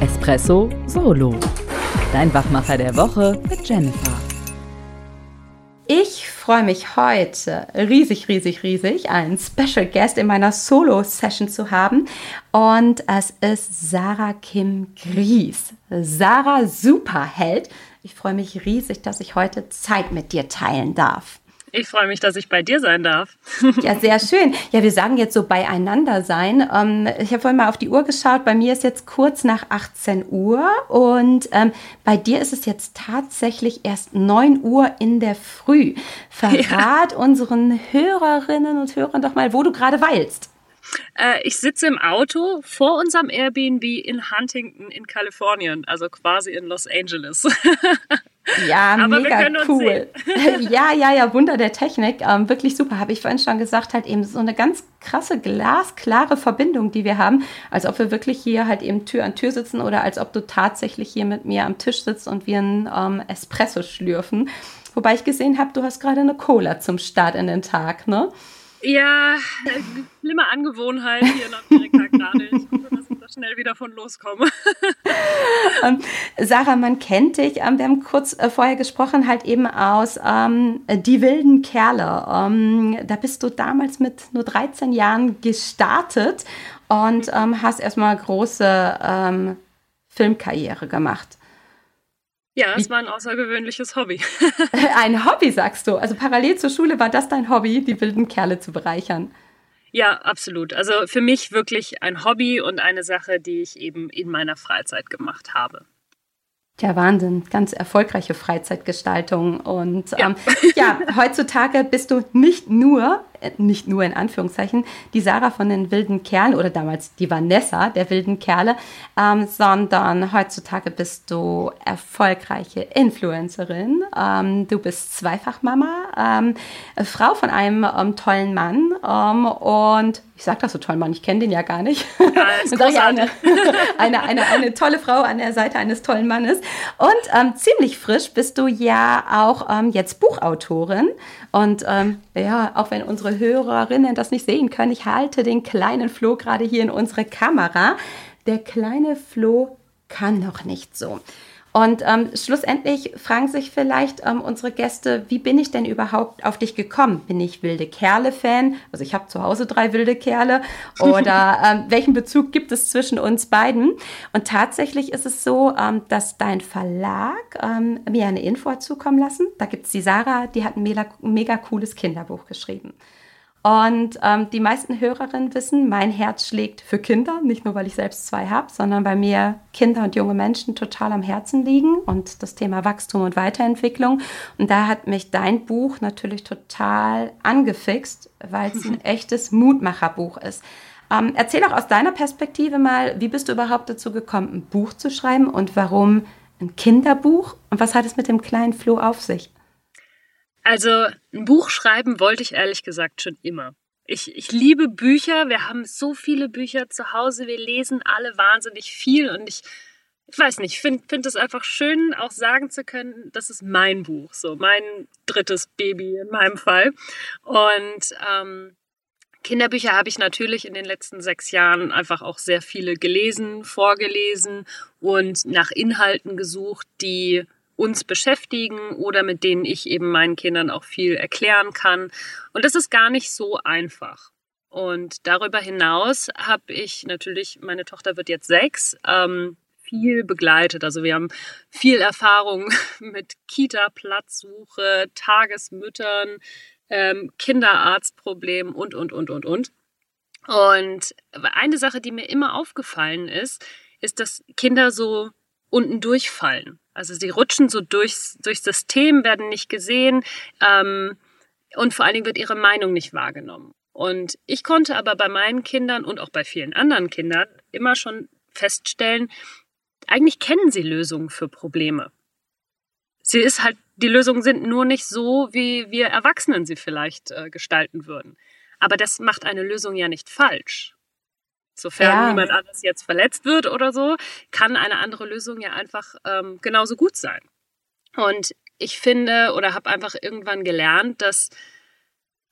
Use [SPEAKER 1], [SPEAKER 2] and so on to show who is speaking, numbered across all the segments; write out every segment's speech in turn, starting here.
[SPEAKER 1] Espresso Solo. Dein Wachmacher der Woche mit Jennifer.
[SPEAKER 2] Ich freue mich heute riesig, riesig, riesig, einen Special Guest in meiner Solo-Session zu haben. Und es ist Sarah Kim Gries. Sarah Superheld. Ich freue mich riesig, dass ich heute Zeit mit dir teilen darf.
[SPEAKER 3] Ich freue mich, dass ich bei dir sein darf.
[SPEAKER 2] Ja, sehr schön. Ja, wir sagen jetzt so beieinander sein. Ähm, ich habe vorhin mal auf die Uhr geschaut. Bei mir ist jetzt kurz nach 18 Uhr und ähm, bei dir ist es jetzt tatsächlich erst 9 Uhr in der Früh. Verrat ja. unseren Hörerinnen und Hörern doch mal, wo du gerade weilst.
[SPEAKER 3] Äh, ich sitze im Auto vor unserem Airbnb in Huntington in Kalifornien, also quasi in Los Angeles.
[SPEAKER 2] Ja, Aber mega cool. ja, ja, ja, Wunder der Technik. Ähm, wirklich super. Habe ich vorhin schon gesagt, halt eben so eine ganz krasse, glasklare Verbindung, die wir haben. Als ob wir wirklich hier halt eben Tür an Tür sitzen oder als ob du tatsächlich hier mit mir am Tisch sitzt und wir einen ähm, Espresso schlürfen. Wobei ich gesehen habe, du hast gerade eine Cola zum Start in den Tag, ne?
[SPEAKER 3] Ja, schlimme Angewohnheit hier in Amerika gerade. Ich hoffe, dass ich da schnell wieder von loskomme.
[SPEAKER 2] ähm, Sarah, man kennt dich. Ähm, wir haben kurz äh, vorher gesprochen, halt eben aus ähm, Die wilden Kerle. Ähm, da bist du damals mit nur 13 Jahren gestartet und ähm, hast erstmal große ähm, Filmkarriere gemacht.
[SPEAKER 3] Ja, es war ein außergewöhnliches Hobby.
[SPEAKER 2] ein Hobby, sagst du. Also parallel zur Schule war das dein Hobby, die wilden Kerle zu bereichern.
[SPEAKER 3] Ja, absolut. Also für mich wirklich ein Hobby und eine Sache, die ich eben in meiner Freizeit gemacht habe.
[SPEAKER 2] Ja, Wahnsinn. Ganz erfolgreiche Freizeitgestaltung. Und ja. Ähm, ja, heutzutage bist du nicht nur, nicht nur in Anführungszeichen, die Sarah von den wilden Kerlen oder damals die Vanessa der wilden Kerle, ähm, sondern heutzutage bist du erfolgreiche Influencerin. Ähm, du bist Zweifachmama, ähm, Frau von einem ähm, tollen Mann ähm, und ich sage das so toll, Mann, ich kenne den ja gar nicht. Ja, ist eine, eine, eine, eine, tolle Frau an der Seite eines tollen Mannes. Und ähm, ziemlich frisch bist du ja auch jetzt Buchautorin. Und ja, auch wenn unsere Hörerinnen das nicht sehen können, ich halte den kleinen Flo gerade hier in unsere Kamera. Der kleine Flo kann noch nicht so. Und ähm, schlussendlich fragen sich vielleicht ähm, unsere Gäste, wie bin ich denn überhaupt auf dich gekommen? Bin ich wilde Kerle-Fan? Also ich habe zu Hause drei wilde Kerle. Oder ähm, welchen Bezug gibt es zwischen uns beiden? Und tatsächlich ist es so, ähm, dass dein Verlag ähm, mir eine Info zukommen lassen. Da gibt es die Sarah, die hat ein mega, mega cooles Kinderbuch geschrieben. Und ähm, die meisten Hörerinnen wissen, mein Herz schlägt für Kinder, nicht nur weil ich selbst zwei habe, sondern bei mir Kinder und junge Menschen total am Herzen liegen und das Thema Wachstum und Weiterentwicklung. Und da hat mich dein Buch natürlich total angefixt, weil es ein echtes Mutmacherbuch ist. Ähm, erzähl auch aus deiner Perspektive mal, wie bist du überhaupt dazu gekommen, ein Buch zu schreiben und warum ein Kinderbuch und was hat es mit dem kleinen Flo auf sich?
[SPEAKER 3] Also ein Buch schreiben wollte ich ehrlich gesagt schon immer. Ich, ich liebe Bücher. Wir haben so viele Bücher zu Hause. Wir lesen alle wahnsinnig viel und ich, ich weiß nicht, finde find es einfach schön, auch sagen zu können, das ist mein Buch, so mein drittes Baby in meinem Fall. Und ähm, Kinderbücher habe ich natürlich in den letzten sechs Jahren einfach auch sehr viele gelesen, vorgelesen und nach Inhalten gesucht, die uns beschäftigen oder mit denen ich eben meinen Kindern auch viel erklären kann. Und das ist gar nicht so einfach. Und darüber hinaus habe ich natürlich, meine Tochter wird jetzt sechs, ähm, viel begleitet. Also wir haben viel Erfahrung mit Kita-Platzsuche, Tagesmüttern, ähm, Kinderarztproblemen und, und, und, und, und. Und eine Sache, die mir immer aufgefallen ist, ist, dass Kinder so unten durchfallen. Also sie rutschen so durchs, durchs System, werden nicht gesehen ähm, und vor allen Dingen wird ihre Meinung nicht wahrgenommen. Und ich konnte aber bei meinen Kindern und auch bei vielen anderen Kindern immer schon feststellen, eigentlich kennen sie Lösungen für Probleme. Sie ist halt, die Lösungen sind nur nicht so, wie wir Erwachsenen sie vielleicht äh, gestalten würden. Aber das macht eine Lösung ja nicht falsch. Sofern ja. niemand anders jetzt verletzt wird oder so, kann eine andere Lösung ja einfach ähm, genauso gut sein. Und ich finde oder habe einfach irgendwann gelernt, dass,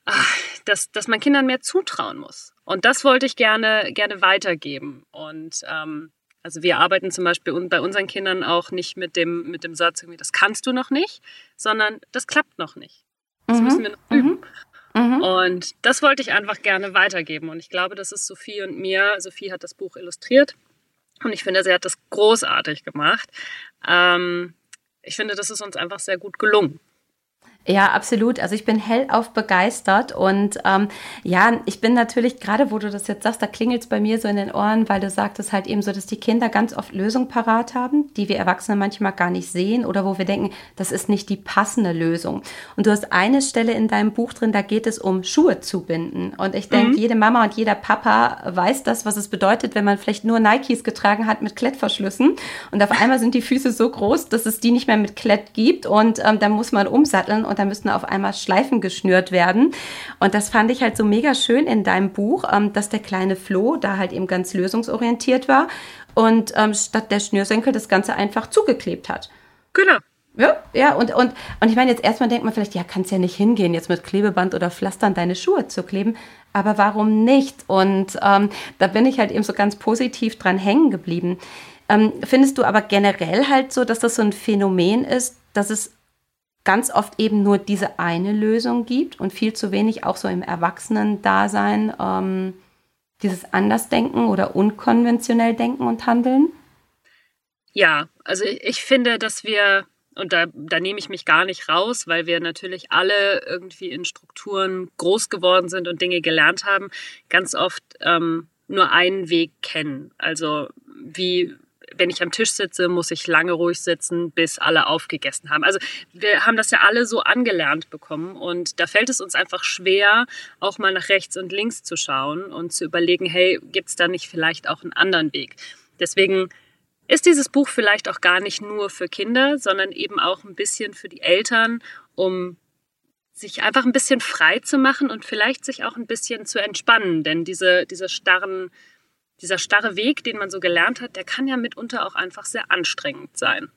[SPEAKER 3] ach, dass, dass man Kindern mehr zutrauen muss. Und das wollte ich gerne, gerne weitergeben. Und ähm, Also wir arbeiten zum Beispiel bei unseren Kindern auch nicht mit dem, mit dem Satz, irgendwie, das kannst du noch nicht, sondern das klappt noch nicht. Das mhm. müssen wir noch üben. Mhm. Mhm. Und das wollte ich einfach gerne weitergeben. Und ich glaube, das ist Sophie und mir. Sophie hat das Buch illustriert. Und ich finde, sie hat das großartig gemacht. Ähm, ich finde, das ist uns einfach sehr gut gelungen.
[SPEAKER 2] Ja, absolut. Also ich bin hellauf begeistert und ähm, ja, ich bin natürlich, gerade wo du das jetzt sagst, da klingelt es bei mir so in den Ohren, weil du sagtest halt eben so, dass die Kinder ganz oft Lösungen parat haben, die wir Erwachsene manchmal gar nicht sehen oder wo wir denken, das ist nicht die passende Lösung. Und du hast eine Stelle in deinem Buch drin, da geht es um Schuhe zu binden. Und ich denke, mhm. jede Mama und jeder Papa weiß das, was es bedeutet, wenn man vielleicht nur Nikes getragen hat mit Klettverschlüssen und auf einmal sind die Füße so groß, dass es die nicht mehr mit Klett gibt und ähm, dann muss man umsatteln und da müssen auf einmal Schleifen geschnürt werden. Und das fand ich halt so mega schön in deinem Buch, ähm, dass der kleine Flo da halt eben ganz lösungsorientiert war und ähm, statt der Schnürsenkel das Ganze einfach zugeklebt hat.
[SPEAKER 3] Genau.
[SPEAKER 2] Ja, ja, und, und, und ich meine, jetzt erstmal denkt man vielleicht, ja, kannst ja nicht hingehen, jetzt mit Klebeband oder Pflastern deine Schuhe zu kleben. Aber warum nicht? Und ähm, da bin ich halt eben so ganz positiv dran hängen geblieben. Ähm, findest du aber generell halt so, dass das so ein Phänomen ist, dass es ganz oft eben nur diese eine Lösung gibt und viel zu wenig auch so im Erwachsenen-Dasein ähm, dieses Andersdenken oder unkonventionell denken und handeln?
[SPEAKER 3] Ja, also ich finde, dass wir, und da, da nehme ich mich gar nicht raus, weil wir natürlich alle irgendwie in Strukturen groß geworden sind und Dinge gelernt haben, ganz oft ähm, nur einen Weg kennen. Also wie wenn ich am Tisch sitze, muss ich lange ruhig sitzen, bis alle aufgegessen haben. Also wir haben das ja alle so angelernt bekommen und da fällt es uns einfach schwer, auch mal nach rechts und links zu schauen und zu überlegen, hey, gibt es da nicht vielleicht auch einen anderen Weg? Deswegen ist dieses Buch vielleicht auch gar nicht nur für Kinder, sondern eben auch ein bisschen für die Eltern, um sich einfach ein bisschen frei zu machen und vielleicht sich auch ein bisschen zu entspannen. Denn diese, diese starren dieser starre Weg, den man so gelernt hat, der kann ja mitunter auch einfach sehr anstrengend sein.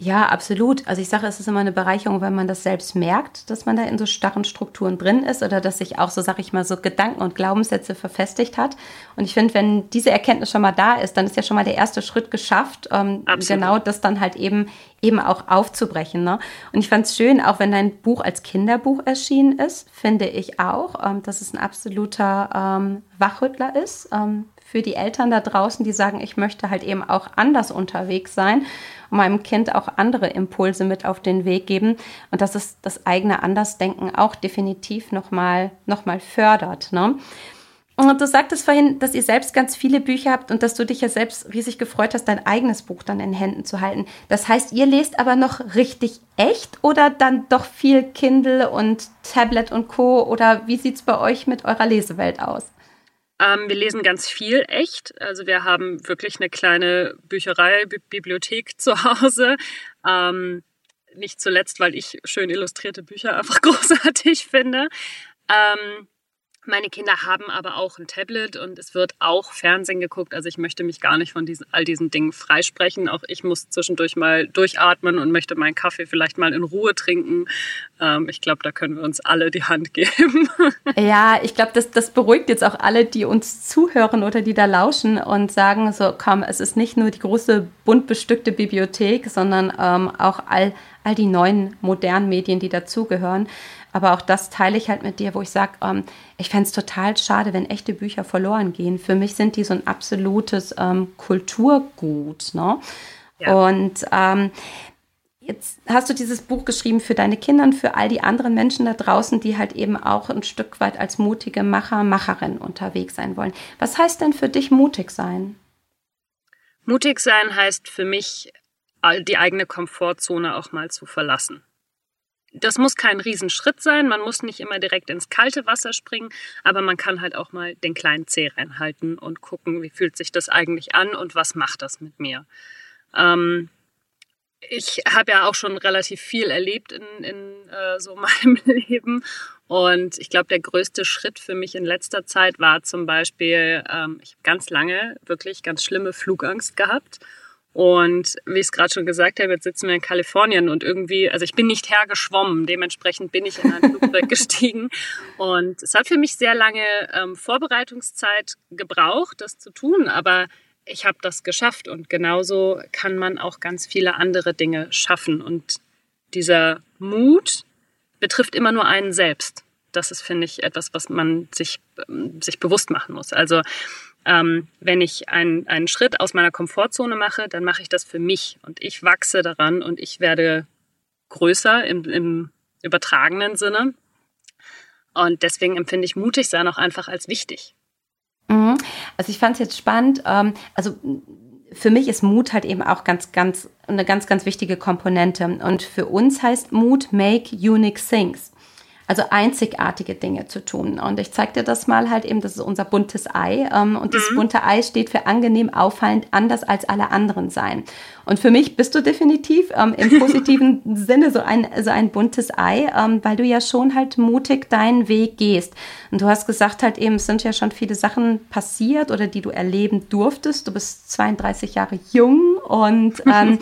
[SPEAKER 2] Ja, absolut. Also ich sage, es ist immer eine Bereicherung, wenn man das selbst merkt, dass man da in so starren Strukturen drin ist oder dass sich auch so, sage ich mal, so Gedanken und Glaubenssätze verfestigt hat. Und ich finde, wenn diese Erkenntnis schon mal da ist, dann ist ja schon mal der erste Schritt geschafft, ähm, genau das dann halt eben eben auch aufzubrechen. Ne? Und ich fand es schön, auch wenn dein Buch als Kinderbuch erschienen ist, finde ich auch, ähm, dass es ein absoluter ähm, Wachrüttler ist ähm, für die Eltern da draußen, die sagen, ich möchte halt eben auch anders unterwegs sein und meinem Kind auch andere Impulse mit auf den Weg geben und dass es das eigene Andersdenken auch definitiv nochmal noch mal fördert. Ne? Und du sagtest vorhin, dass ihr selbst ganz viele Bücher habt und dass du dich ja selbst riesig gefreut hast, dein eigenes Buch dann in Händen zu halten. Das heißt, ihr lest aber noch richtig echt oder dann doch viel Kindle und Tablet und Co. Oder wie sieht es bei euch mit eurer Lesewelt aus?
[SPEAKER 3] Ähm, wir lesen ganz viel echt. Also wir haben wirklich eine kleine Bücherei, B Bibliothek zu Hause. Ähm, nicht zuletzt, weil ich schön illustrierte Bücher einfach großartig finde. Ähm, meine Kinder haben aber auch ein Tablet und es wird auch Fernsehen geguckt. Also ich möchte mich gar nicht von diesen, all diesen Dingen freisprechen. Auch ich muss zwischendurch mal durchatmen und möchte meinen Kaffee vielleicht mal in Ruhe trinken. Ähm, ich glaube, da können wir uns alle die Hand geben.
[SPEAKER 2] Ja, ich glaube, das, das beruhigt jetzt auch alle, die uns zuhören oder die da lauschen und sagen so, komm, es ist nicht nur die große bunt bestückte Bibliothek, sondern ähm, auch all, all die neuen modernen Medien, die dazugehören. Aber auch das teile ich halt mit dir, wo ich sage, ähm, ich fände es total schade, wenn echte Bücher verloren gehen. Für mich sind die so ein absolutes ähm, Kulturgut. Ne? Ja. Und ähm, jetzt hast du dieses Buch geschrieben für deine Kinder und für all die anderen Menschen da draußen, die halt eben auch ein Stück weit als mutige Macher, Macherin unterwegs sein wollen. Was heißt denn für dich mutig sein?
[SPEAKER 3] Mutig sein heißt für mich, die eigene Komfortzone auch mal zu verlassen das muss kein Riesenschritt sein. Man muss nicht immer direkt ins kalte Wasser springen, aber man kann halt auch mal den kleinen Zeh reinhalten und gucken, wie fühlt sich das eigentlich an und was macht das mit mir. Ähm, ich habe ja auch schon relativ viel erlebt in, in äh, so meinem Leben und ich glaube, der größte Schritt für mich in letzter Zeit war zum Beispiel, ähm, ich habe ganz lange wirklich ganz schlimme Flugangst gehabt und wie ich es gerade schon gesagt habe, jetzt sitzen wir in Kalifornien und irgendwie, also ich bin nicht hergeschwommen, dementsprechend bin ich in ein Flugzeug gestiegen. Und es hat für mich sehr lange ähm, Vorbereitungszeit gebraucht, das zu tun, aber ich habe das geschafft und genauso kann man auch ganz viele andere Dinge schaffen. Und dieser Mut betrifft immer nur einen selbst. Das ist, finde ich, etwas, was man sich, ähm, sich bewusst machen muss. Also ähm, wenn ich einen, einen Schritt aus meiner Komfortzone mache, dann mache ich das für mich und ich wachse daran und ich werde größer im, im übertragenen Sinne. Und deswegen empfinde ich mutig sein auch einfach als wichtig.
[SPEAKER 2] Mhm. Also ich fand es jetzt spannend. Ähm, also für mich ist Mut halt eben auch ganz, ganz eine ganz, ganz wichtige Komponente. Und für uns heißt Mut make unique things also einzigartige Dinge zu tun. Und ich zeige dir das mal halt eben, das ist unser buntes Ei. Ähm, und dieses mhm. bunte Ei steht für angenehm, auffallend, anders als alle anderen sein. Und für mich bist du definitiv ähm, im positiven Sinne so ein, so ein buntes Ei, ähm, weil du ja schon halt mutig deinen Weg gehst. Und du hast gesagt halt eben, es sind ja schon viele Sachen passiert oder die du erleben durftest. Du bist 32 Jahre jung und ähm,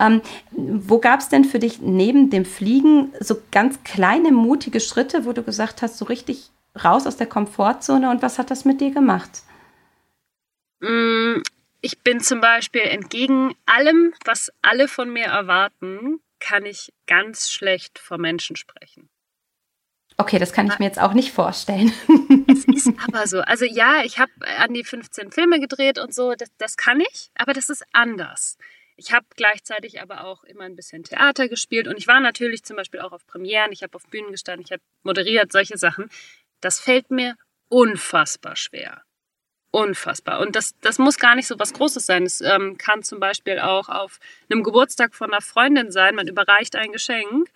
[SPEAKER 2] ähm, wo gab es denn für dich neben dem Fliegen so ganz kleine mutige Schritte, wo du gesagt hast, so richtig raus aus der Komfortzone und was hat das mit dir gemacht?
[SPEAKER 3] Ich bin zum Beispiel entgegen allem, was alle von mir erwarten, kann ich ganz schlecht vor Menschen sprechen.
[SPEAKER 2] Okay, das kann ich mir jetzt auch nicht vorstellen.
[SPEAKER 3] Es ist aber so. Also ja, ich habe an die 15 Filme gedreht und so, das, das kann ich, aber das ist anders. Ich habe gleichzeitig aber auch immer ein bisschen Theater gespielt und ich war natürlich zum Beispiel auch auf Premieren, ich habe auf Bühnen gestanden, ich habe moderiert, solche Sachen. Das fällt mir unfassbar schwer. Unfassbar. Und das, das muss gar nicht so was Großes sein. Es ähm, kann zum Beispiel auch auf einem Geburtstag von einer Freundin sein. Man überreicht ein Geschenk.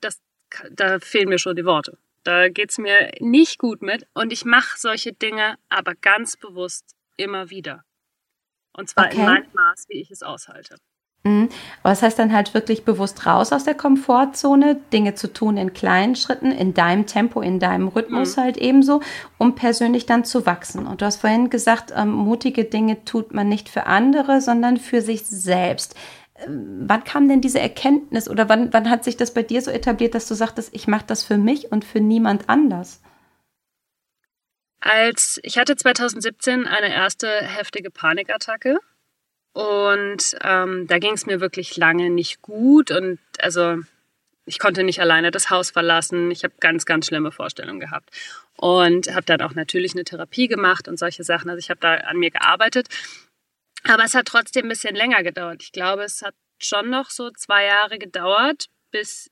[SPEAKER 3] Das, da fehlen mir schon die Worte. Da geht es mir nicht gut mit. Und ich mache solche Dinge aber ganz bewusst immer wieder. Und zwar okay. in meinem Maß, wie ich es aushalte.
[SPEAKER 2] Mhm. Aber das heißt dann halt wirklich bewusst raus aus der Komfortzone, Dinge zu tun in kleinen Schritten, in deinem Tempo, in deinem Rhythmus mhm. halt ebenso, um persönlich dann zu wachsen. Und du hast vorhin gesagt, ähm, mutige Dinge tut man nicht für andere, sondern für sich selbst. Ähm, wann kam denn diese Erkenntnis oder wann, wann hat sich das bei dir so etabliert, dass du sagtest, ich mache das für mich und für niemand anders?
[SPEAKER 3] Als ich hatte 2017 eine erste heftige Panikattacke und ähm, da ging es mir wirklich lange nicht gut. Und also ich konnte nicht alleine das Haus verlassen. Ich habe ganz, ganz schlimme Vorstellungen gehabt. Und habe dann auch natürlich eine Therapie gemacht und solche Sachen. Also ich habe da an mir gearbeitet. Aber es hat trotzdem ein bisschen länger gedauert. Ich glaube, es hat schon noch so zwei Jahre gedauert, bis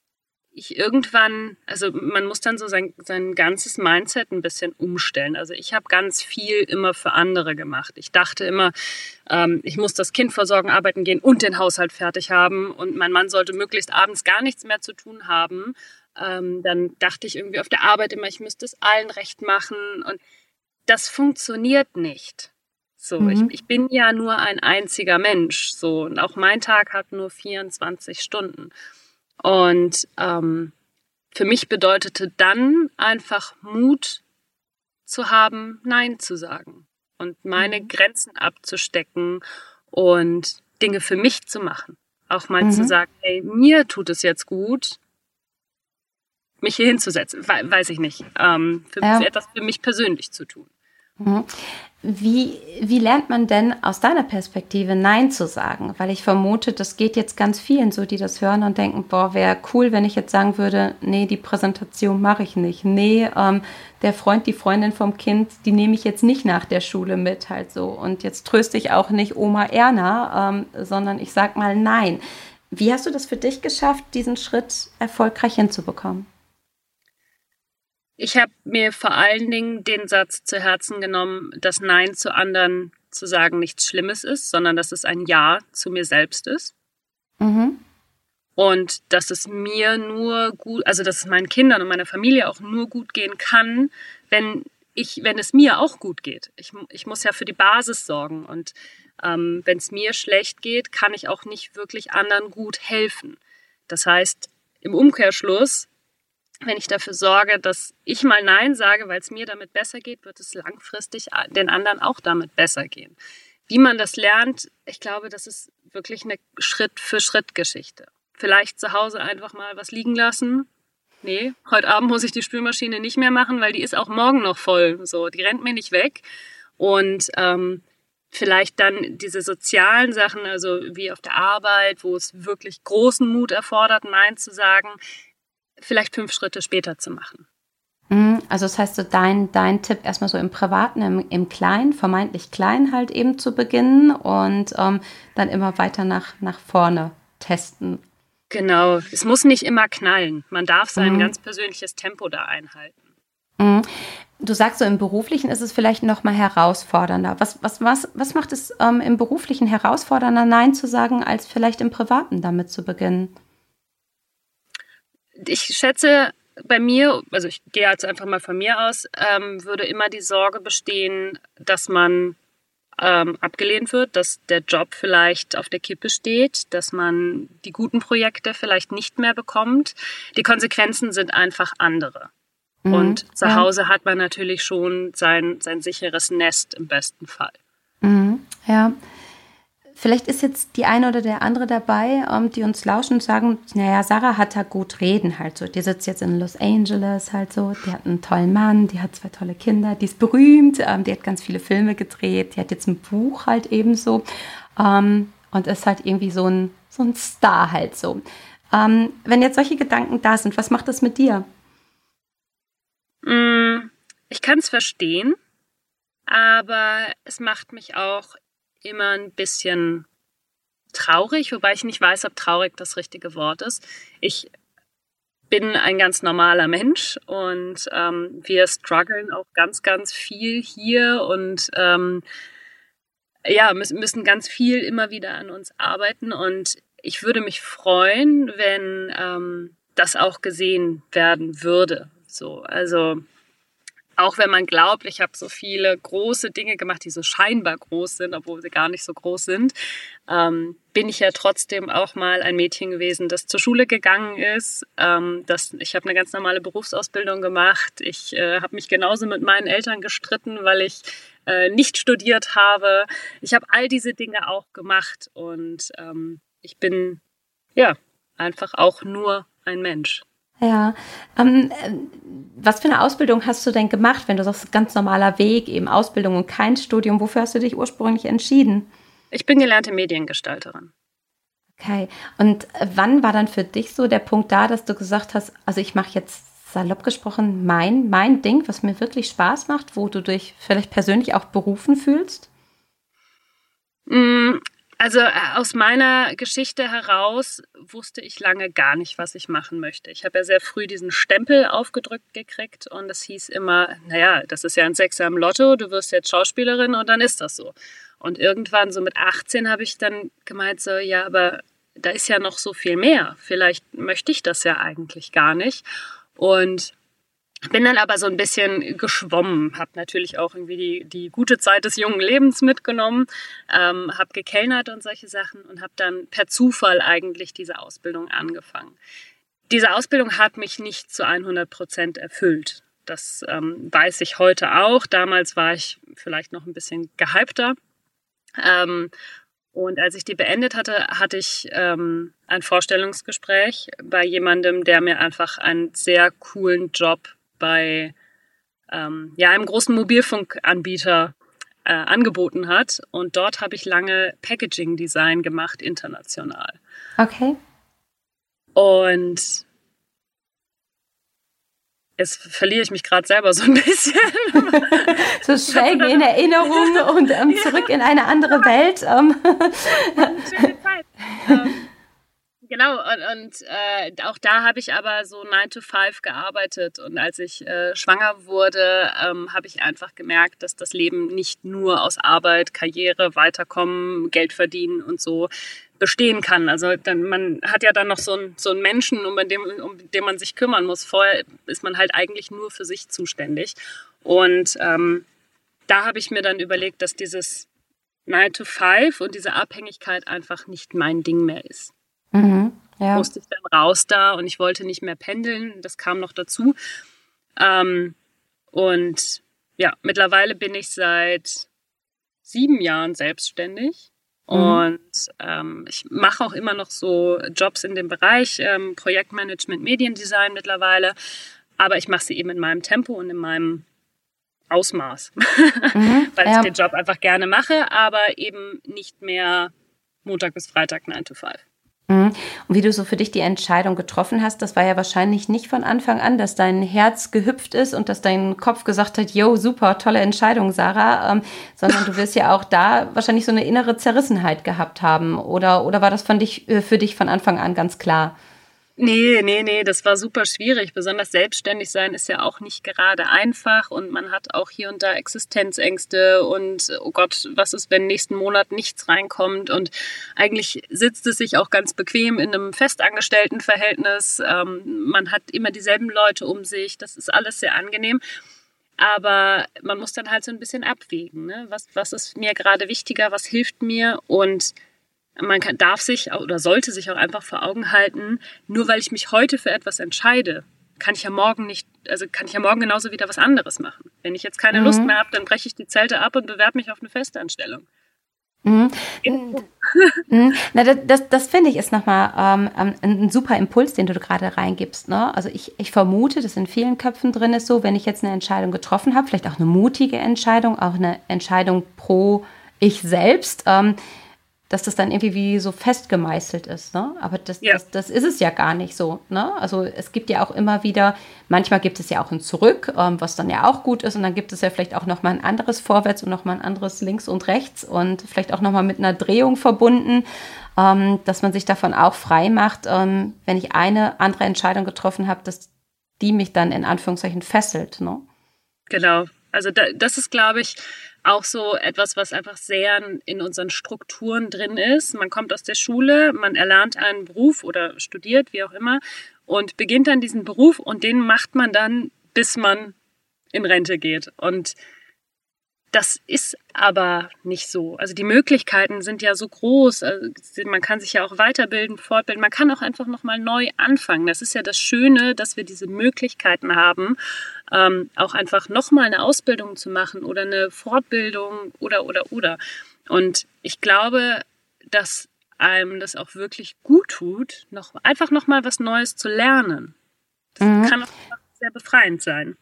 [SPEAKER 3] ich irgendwann, also man muss dann so sein, sein ganzes Mindset ein bisschen umstellen. Also ich habe ganz viel immer für andere gemacht. Ich dachte immer, ähm, ich muss das Kind versorgen, arbeiten gehen und den Haushalt fertig haben und mein Mann sollte möglichst abends gar nichts mehr zu tun haben. Ähm, dann dachte ich irgendwie auf der Arbeit immer, ich müsste es allen recht machen und das funktioniert nicht. So, mhm. ich, ich bin ja nur ein einziger Mensch. So, und auch mein Tag hat nur 24 Stunden. Und ähm, für mich bedeutete dann einfach Mut zu haben, Nein zu sagen und meine mhm. Grenzen abzustecken und Dinge für mich zu machen. Auch mal mhm. zu sagen, hey, mir tut es jetzt gut, mich hier hinzusetzen, weiß ich nicht, ähm, für, ja. für etwas für mich persönlich zu tun.
[SPEAKER 2] Mhm. Wie, wie lernt man denn aus deiner Perspektive Nein zu sagen? Weil ich vermute, das geht jetzt ganz vielen so, die das hören und denken, boah, wäre cool, wenn ich jetzt sagen würde, nee, die Präsentation mache ich nicht. Nee, ähm, der Freund, die Freundin vom Kind, die nehme ich jetzt nicht nach der Schule mit, halt so. Und jetzt tröste ich auch nicht Oma Erna, ähm, sondern ich sag mal Nein. Wie hast du das für dich geschafft, diesen Schritt erfolgreich hinzubekommen?
[SPEAKER 3] Ich habe mir vor allen Dingen den Satz zu Herzen genommen, dass Nein zu anderen zu sagen nichts Schlimmes ist, sondern dass es ein Ja zu mir selbst ist. Mhm. Und dass es mir nur gut, also dass es meinen Kindern und meiner Familie auch nur gut gehen kann, wenn ich, wenn es mir auch gut geht. Ich, ich muss ja für die Basis sorgen. Und ähm, wenn es mir schlecht geht, kann ich auch nicht wirklich anderen gut helfen. Das heißt, im Umkehrschluss wenn ich dafür sorge, dass ich mal Nein sage, weil es mir damit besser geht, wird es langfristig den anderen auch damit besser gehen. Wie man das lernt, ich glaube, das ist wirklich eine Schritt-für-Schritt-Geschichte. Vielleicht zu Hause einfach mal was liegen lassen. Nee, heute Abend muss ich die Spülmaschine nicht mehr machen, weil die ist auch morgen noch voll. So, die rennt mir nicht weg. Und ähm, vielleicht dann diese sozialen Sachen, also wie auf der Arbeit, wo es wirklich großen Mut erfordert, Nein zu sagen, vielleicht fünf Schritte später zu machen.
[SPEAKER 2] Mhm, also das heißt so dein, dein Tipp erstmal so im Privaten, im, im Kleinen, vermeintlich klein halt eben zu beginnen und ähm, dann immer weiter nach, nach vorne testen.
[SPEAKER 3] Genau, es muss nicht immer knallen. Man darf sein mhm. ganz persönliches Tempo da einhalten.
[SPEAKER 2] Mhm. Du sagst so, im Beruflichen ist es vielleicht noch mal herausfordernder. Was, was, was, was macht es ähm, im Beruflichen herausfordernder, Nein zu sagen, als vielleicht im Privaten damit zu beginnen?
[SPEAKER 3] Ich schätze, bei mir, also ich gehe jetzt einfach mal von mir aus, ähm, würde immer die Sorge bestehen, dass man ähm, abgelehnt wird, dass der Job vielleicht auf der Kippe steht, dass man die guten Projekte vielleicht nicht mehr bekommt. Die Konsequenzen sind einfach andere. Mhm. Und zu Hause hat man natürlich schon sein, sein sicheres Nest im besten Fall.
[SPEAKER 2] Mhm. Ja. Vielleicht ist jetzt die eine oder der andere dabei, ähm, die uns lauschen und sagen, naja, Sarah hat da gut reden halt so. Die sitzt jetzt in Los Angeles halt so, die hat einen tollen Mann, die hat zwei tolle Kinder, die ist berühmt, ähm, die hat ganz viele Filme gedreht, die hat jetzt ein Buch halt ebenso ähm, und ist halt irgendwie so ein, so ein Star halt so. Wenn jetzt solche Gedanken da sind, was macht das mit dir?
[SPEAKER 3] Mm, ich kann es verstehen, aber es macht mich auch immer ein bisschen traurig, wobei ich nicht weiß, ob traurig das richtige Wort ist. Ich bin ein ganz normaler Mensch und ähm, wir strugglen auch ganz, ganz viel hier und ähm, ja, müssen, ganz viel immer wieder an uns arbeiten und ich würde mich freuen, wenn ähm, das auch gesehen werden würde. So, also auch wenn man glaubt, ich habe so viele große Dinge gemacht, die so scheinbar groß sind, obwohl sie gar nicht so groß sind, ähm, bin ich ja trotzdem auch mal ein Mädchen gewesen, das zur Schule gegangen ist. Ähm, das, ich habe eine ganz normale Berufsausbildung gemacht. Ich äh, habe mich genauso mit meinen Eltern gestritten, weil ich äh, nicht studiert habe. Ich habe all diese Dinge auch gemacht und ähm, ich bin ja einfach auch nur ein Mensch.
[SPEAKER 2] Ja, ähm, was für eine Ausbildung hast du denn gemacht, wenn du sagst, ganz normaler Weg, eben Ausbildung und kein Studium? Wofür hast du dich ursprünglich entschieden?
[SPEAKER 3] Ich bin gelernte Mediengestalterin.
[SPEAKER 2] Okay, und wann war dann für dich so der Punkt da, dass du gesagt hast, also ich mache jetzt salopp gesprochen mein, mein Ding, was mir wirklich Spaß macht, wo du dich vielleicht persönlich auch berufen fühlst?
[SPEAKER 3] Also äh, aus meiner Geschichte heraus wusste ich lange gar nicht, was ich machen möchte. Ich habe ja sehr früh diesen Stempel aufgedrückt gekriegt und das hieß immer, naja, das ist ja ein Sechser im Lotto, du wirst jetzt Schauspielerin und dann ist das so. Und irgendwann so mit 18 habe ich dann gemeint, so, ja, aber da ist ja noch so viel mehr. Vielleicht möchte ich das ja eigentlich gar nicht. Und bin dann aber so ein bisschen geschwommen, habe natürlich auch irgendwie die, die gute Zeit des jungen Lebens mitgenommen, ähm, habe gekellnert und solche Sachen und habe dann per Zufall eigentlich diese Ausbildung angefangen. Diese Ausbildung hat mich nicht zu 100 Prozent erfüllt. Das ähm, weiß ich heute auch. Damals war ich vielleicht noch ein bisschen gehypter. Ähm, und als ich die beendet hatte, hatte ich ähm, ein Vorstellungsgespräch bei jemandem, der mir einfach einen sehr coolen Job bei ähm, ja, einem großen Mobilfunkanbieter äh, angeboten hat. Und dort habe ich lange Packaging-Design gemacht, international.
[SPEAKER 2] Okay.
[SPEAKER 3] Und jetzt verliere ich mich gerade selber so ein bisschen.
[SPEAKER 2] so schwelgen in Erinnerung und ähm, zurück in eine andere Welt. Ähm.
[SPEAKER 3] Schöne Zeit. Ähm, Genau, und, und äh, auch da habe ich aber so 9 to 5 gearbeitet. Und als ich äh, schwanger wurde, ähm, habe ich einfach gemerkt, dass das Leben nicht nur aus Arbeit, Karriere, Weiterkommen, Geld verdienen und so bestehen kann. Also dann, man hat ja dann noch so einen, so einen Menschen, um den, um den man sich kümmern muss. Vorher ist man halt eigentlich nur für sich zuständig. Und ähm, da habe ich mir dann überlegt, dass dieses 9 to 5 und diese Abhängigkeit einfach nicht mein Ding mehr ist. Mhm, ja. Musste ich dann raus da und ich wollte nicht mehr pendeln. Das kam noch dazu. Ähm, und ja, mittlerweile bin ich seit sieben Jahren selbstständig. Mhm. Und ähm, ich mache auch immer noch so Jobs in dem Bereich, ähm, Projektmanagement, Mediendesign mittlerweile. Aber ich mache sie eben in meinem Tempo und in meinem Ausmaß, mhm, weil ja. ich den Job einfach gerne mache, aber eben nicht mehr Montag bis Freitag 9 to 5.
[SPEAKER 2] Mhm. Und wie du so für dich die Entscheidung getroffen hast, das war ja wahrscheinlich nicht von Anfang an, dass dein Herz gehüpft ist und dass dein Kopf gesagt hat, yo, super, tolle Entscheidung, Sarah, ähm, sondern du wirst ja auch da wahrscheinlich so eine innere Zerrissenheit gehabt haben. Oder, oder war das von dich, äh, für dich von Anfang an ganz klar?
[SPEAKER 3] Nee, nee, nee, das war super schwierig. Besonders selbstständig sein ist ja auch nicht gerade einfach und man hat auch hier und da Existenzängste und oh Gott, was ist, wenn nächsten Monat nichts reinkommt? Und eigentlich sitzt es sich auch ganz bequem in einem festangestellten Verhältnis. Ähm, man hat immer dieselben Leute um sich. Das ist alles sehr angenehm. Aber man muss dann halt so ein bisschen abwägen. Ne? Was, was ist mir gerade wichtiger? Was hilft mir? Und man kann, darf sich oder sollte sich auch einfach vor Augen halten, nur weil ich mich heute für etwas entscheide, kann ich ja morgen nicht, also kann ich ja morgen genauso wieder was anderes machen. Wenn ich jetzt keine mhm. Lust mehr habe, dann breche ich die Zelte ab und bewerbe mich auf eine Festanstellung.
[SPEAKER 2] Mhm. mhm. Na, das, das, das finde ich ist nochmal ähm, ähm, ein super Impuls, den du gerade reingibst. Ne? Also ich, ich vermute, dass in vielen Köpfen drin ist so, wenn ich jetzt eine Entscheidung getroffen habe, vielleicht auch eine mutige Entscheidung, auch eine Entscheidung pro ich selbst, ähm, dass das dann irgendwie wie so festgemeißelt ist. Ne? Aber das, ja. das, das ist es ja gar nicht so. Ne? Also es gibt ja auch immer wieder, manchmal gibt es ja auch ein Zurück, ähm, was dann ja auch gut ist. Und dann gibt es ja vielleicht auch nochmal ein anderes Vorwärts und nochmal ein anderes Links und Rechts und vielleicht auch nochmal mit einer Drehung verbunden, ähm, dass man sich davon auch frei macht, ähm, wenn ich eine andere Entscheidung getroffen habe, dass die mich dann in Anführungszeichen fesselt. Ne?
[SPEAKER 3] Genau. Also da, das ist, glaube ich, auch so etwas, was einfach sehr in unseren Strukturen drin ist. Man kommt aus der Schule, man erlernt einen Beruf oder studiert, wie auch immer, und beginnt dann diesen Beruf und den macht man dann, bis man in Rente geht. Und das ist aber nicht so. Also die Möglichkeiten sind ja so groß. Also man kann sich ja auch weiterbilden, fortbilden. Man kann auch einfach nochmal neu anfangen. Das ist ja das Schöne, dass wir diese Möglichkeiten haben, ähm, auch einfach nochmal eine Ausbildung zu machen oder eine Fortbildung oder, oder, oder. Und ich glaube, dass einem das auch wirklich gut tut, noch, einfach nochmal was Neues zu lernen. Das mhm. kann auch sehr befreiend sein.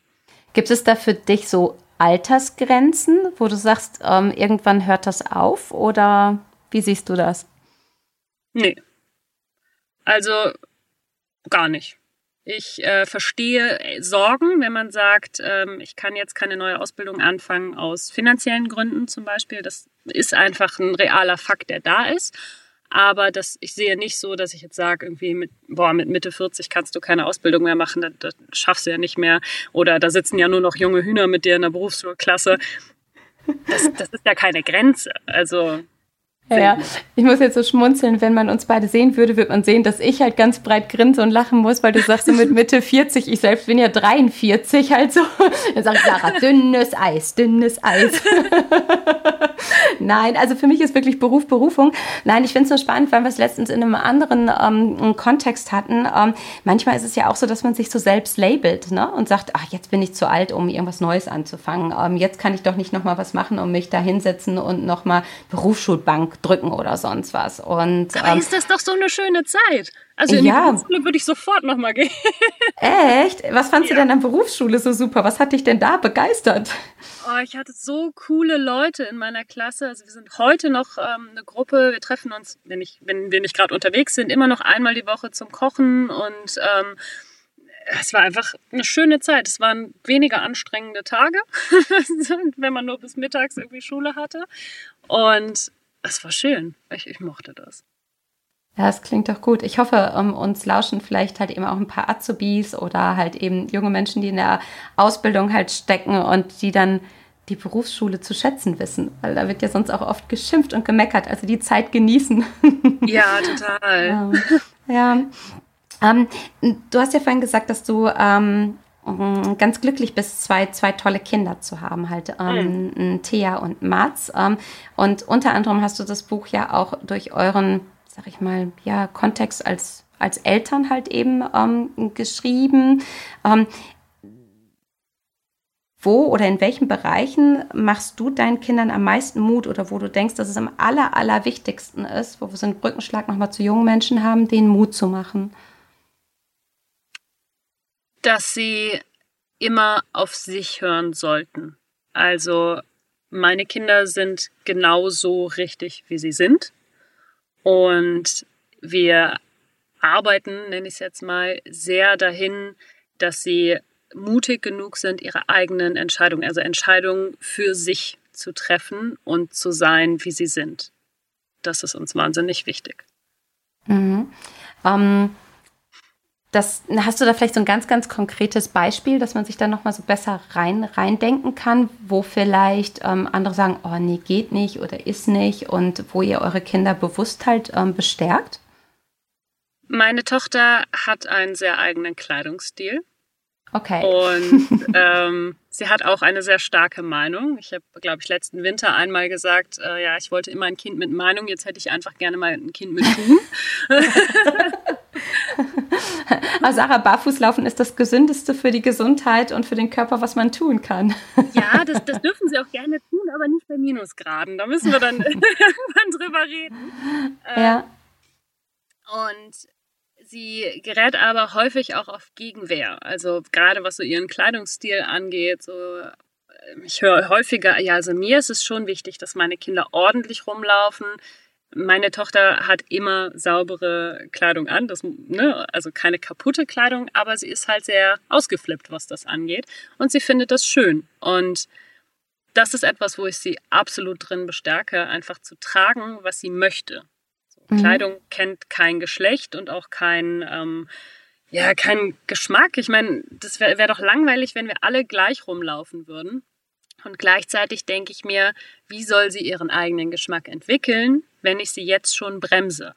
[SPEAKER 2] Gibt es da für dich so Altersgrenzen, wo du sagst, ähm, irgendwann hört das auf oder wie siehst du das?
[SPEAKER 3] Nee. Also gar nicht. Ich äh, verstehe Sorgen, wenn man sagt, ähm, ich kann jetzt keine neue Ausbildung anfangen aus finanziellen Gründen zum Beispiel. Das ist einfach ein realer Fakt, der da ist. Aber das, ich sehe nicht so, dass ich jetzt sage, irgendwie mit, boah, mit Mitte 40 kannst du keine Ausbildung mehr machen, das, das schaffst du ja nicht mehr. Oder da sitzen ja nur noch junge Hühner mit dir in der Berufsschulklasse. Das, das ist ja keine Grenze. Also
[SPEAKER 2] ja, ich muss jetzt so schmunzeln, wenn man uns beide sehen würde, wird man sehen, dass ich halt ganz breit grinse und lachen muss, weil du sagst so mit Mitte 40, ich selbst bin ja 43, halt so. Dann sagt Sarah, dünnes Eis, dünnes Eis. Nein, also für mich ist wirklich Beruf Berufung. Nein, ich finde es so spannend, weil wir es letztens in einem anderen ähm, Kontext hatten. Ähm, manchmal ist es ja auch so, dass man sich so selbst labelt ne? und sagt, ach, jetzt bin ich zu alt, um irgendwas Neues anzufangen. Ähm, jetzt kann ich doch nicht nochmal was machen und mich da hinsetzen und nochmal Berufsschulbank drücken oder sonst was. Und,
[SPEAKER 3] Aber ähm, ist das doch so eine schöne Zeit. Also in ja. die Berufsschule würde ich sofort nochmal gehen.
[SPEAKER 2] Echt? Was fandst ja. du denn an Berufsschule so super? Was hat dich denn da begeistert?
[SPEAKER 3] Oh, ich hatte so coole Leute in meiner Klasse. Also wir sind heute noch ähm, eine Gruppe. Wir treffen uns, wenn, ich, wenn wir nicht gerade unterwegs sind, immer noch einmal die Woche zum Kochen und ähm, es war einfach eine schöne Zeit. Es waren weniger anstrengende Tage, wenn man nur bis mittags irgendwie Schule hatte. Und es war schön. Ich, ich mochte das.
[SPEAKER 2] Ja, das klingt doch gut. Ich hoffe, um, uns lauschen vielleicht halt eben auch ein paar Azubis oder halt eben junge Menschen, die in der Ausbildung halt stecken und die dann die Berufsschule zu schätzen wissen, weil da wird ja sonst auch oft geschimpft und gemeckert, also die Zeit genießen.
[SPEAKER 3] Ja, total.
[SPEAKER 2] ja. Ähm, du hast ja vorhin gesagt, dass du ähm, ganz glücklich bist, zwei, zwei tolle Kinder zu haben, halt ähm, mhm. Thea und Mats. Ähm, und unter anderem hast du das Buch ja auch durch euren, sag ich mal, ja, Kontext als, als Eltern halt eben ähm, geschrieben. Ähm, wo oder in welchen Bereichen machst du deinen Kindern am meisten Mut oder wo du denkst, dass es am aller, allerwichtigsten ist, wo wir so einen Brückenschlag nochmal zu jungen Menschen haben, denen Mut zu machen?
[SPEAKER 3] Dass sie immer auf sich hören sollten. Also meine Kinder sind genauso richtig, wie sie sind. Und wir arbeiten, nenne ich es jetzt mal, sehr dahin, dass sie mutig genug sind, ihre eigenen Entscheidungen, also Entscheidungen für sich zu treffen und zu sein, wie sie sind. Das ist uns wahnsinnig wichtig.
[SPEAKER 2] Mhm. Ähm, das, hast du da vielleicht so ein ganz, ganz konkretes Beispiel, dass man sich da nochmal so besser rein, reindenken kann, wo vielleicht ähm, andere sagen, oh nee, geht nicht oder ist nicht und wo ihr eure Kinder bewusst halt ähm, bestärkt?
[SPEAKER 3] Meine Tochter hat einen sehr eigenen Kleidungsstil.
[SPEAKER 2] Okay.
[SPEAKER 3] Und ähm, sie hat auch eine sehr starke Meinung. Ich habe, glaube ich, letzten Winter einmal gesagt, äh, ja, ich wollte immer ein Kind mit Meinung, jetzt hätte ich einfach gerne mal ein Kind mit Schuhen.
[SPEAKER 2] also Sarah, Barfußlaufen ist das Gesündeste für die Gesundheit und für den Körper, was man tun kann.
[SPEAKER 3] ja, das, das dürfen sie auch gerne tun, aber nicht bei Minusgraden. Da müssen wir dann irgendwann drüber reden.
[SPEAKER 2] Ja.
[SPEAKER 3] Ähm, und Sie gerät aber häufig auch auf Gegenwehr. Also gerade was so ihren Kleidungsstil angeht, so ähm, ich höre häufiger, ja, also mir ist es schon wichtig, dass meine Kinder ordentlich rumlaufen. Meine Tochter hat immer saubere Kleidung an, das, ne, also keine kaputte Kleidung, aber sie ist halt sehr ausgeflippt, was das angeht. Und sie findet das schön. Und das ist etwas, wo ich sie absolut drin bestärke, einfach zu tragen, was sie möchte. Mhm. Kleidung kennt kein Geschlecht und auch kein, ähm, ja, kein Geschmack. Ich meine, das wäre wär doch langweilig, wenn wir alle gleich rumlaufen würden. Und gleichzeitig denke ich mir, wie soll sie ihren eigenen Geschmack entwickeln, wenn ich sie jetzt schon bremse?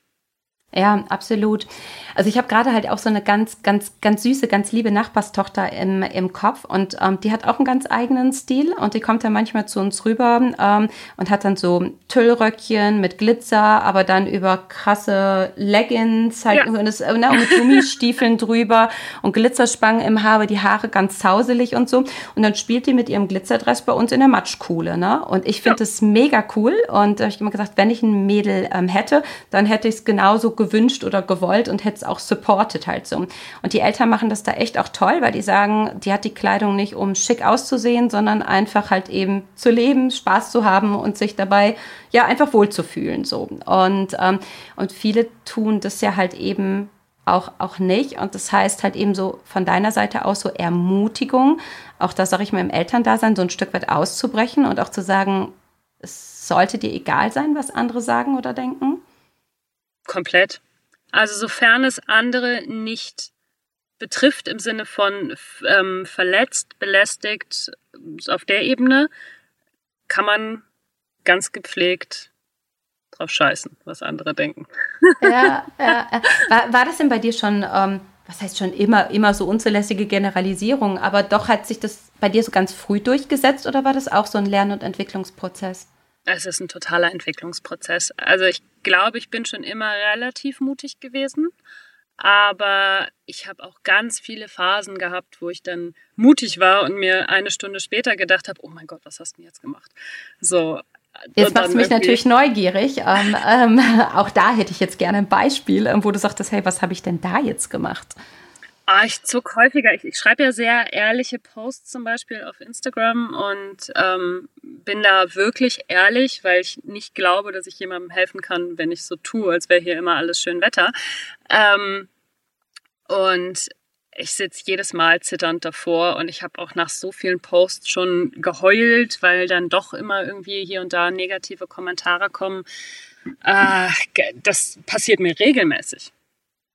[SPEAKER 2] Ja, absolut. Also ich habe gerade halt auch so eine ganz, ganz, ganz süße, ganz liebe Nachbarstochter im, im Kopf und ähm, die hat auch einen ganz eigenen Stil und die kommt dann manchmal zu uns rüber ähm, und hat dann so Tüllröckchen mit Glitzer, aber dann über krasse Leggings, halt ja. und, das, äh, ne, mit Gummistiefeln drüber und Glitzerspangen im Haar, die Haare ganz zauselig und so. Und dann spielt die mit ihrem Glitzerdress bei uns in der Matschkuhle. Ne? Und ich finde ja. das mega cool und da habe ich immer gesagt, wenn ich ein Mädel ähm, hätte, dann hätte ich es genauso gewünscht oder gewollt und hätte es auch supported halt so. Und die Eltern machen das da echt auch toll, weil die sagen, die hat die Kleidung nicht, um schick auszusehen, sondern einfach halt eben zu leben, Spaß zu haben und sich dabei ja einfach wohlzufühlen so. Und, ähm, und viele tun das ja halt eben auch, auch nicht. Und das heißt halt eben so von deiner Seite aus so Ermutigung, auch da sage ich mal im Elterndasein so ein Stück weit auszubrechen und auch zu sagen, es sollte dir egal sein, was andere sagen oder denken.
[SPEAKER 3] Komplett. Also sofern es andere nicht betrifft im Sinne von ähm, verletzt, belästigt, auf der Ebene, kann man ganz gepflegt drauf scheißen, was andere denken.
[SPEAKER 2] Ja, ja. War, war das denn bei dir schon, ähm, was heißt schon immer, immer so unzulässige Generalisierung, aber doch hat sich das bei dir so ganz früh durchgesetzt oder war das auch so ein Lern- und Entwicklungsprozess?
[SPEAKER 3] Es ist ein totaler Entwicklungsprozess. Also ich glaube, ich bin schon immer relativ mutig gewesen. Aber ich habe auch ganz viele Phasen gehabt, wo ich dann mutig war und mir eine Stunde später gedacht habe, oh mein Gott, was hast du denn jetzt gemacht? So.
[SPEAKER 2] Jetzt machst du mich natürlich neugierig. Ähm, ähm, auch da hätte ich jetzt gerne ein Beispiel, ähm, wo du sagtest, hey, was habe ich denn da jetzt gemacht?
[SPEAKER 3] Ah, ich zuck häufiger. Ich, ich schreibe ja sehr ehrliche Posts zum Beispiel auf Instagram und ähm, bin da wirklich ehrlich, weil ich nicht glaube, dass ich jemandem helfen kann, wenn ich so tue, als wäre hier immer alles schön Wetter. Ähm, und ich sitze jedes Mal zitternd davor und ich habe auch nach so vielen Posts schon geheult, weil dann doch immer irgendwie hier und da negative Kommentare kommen. Äh, das passiert mir regelmäßig.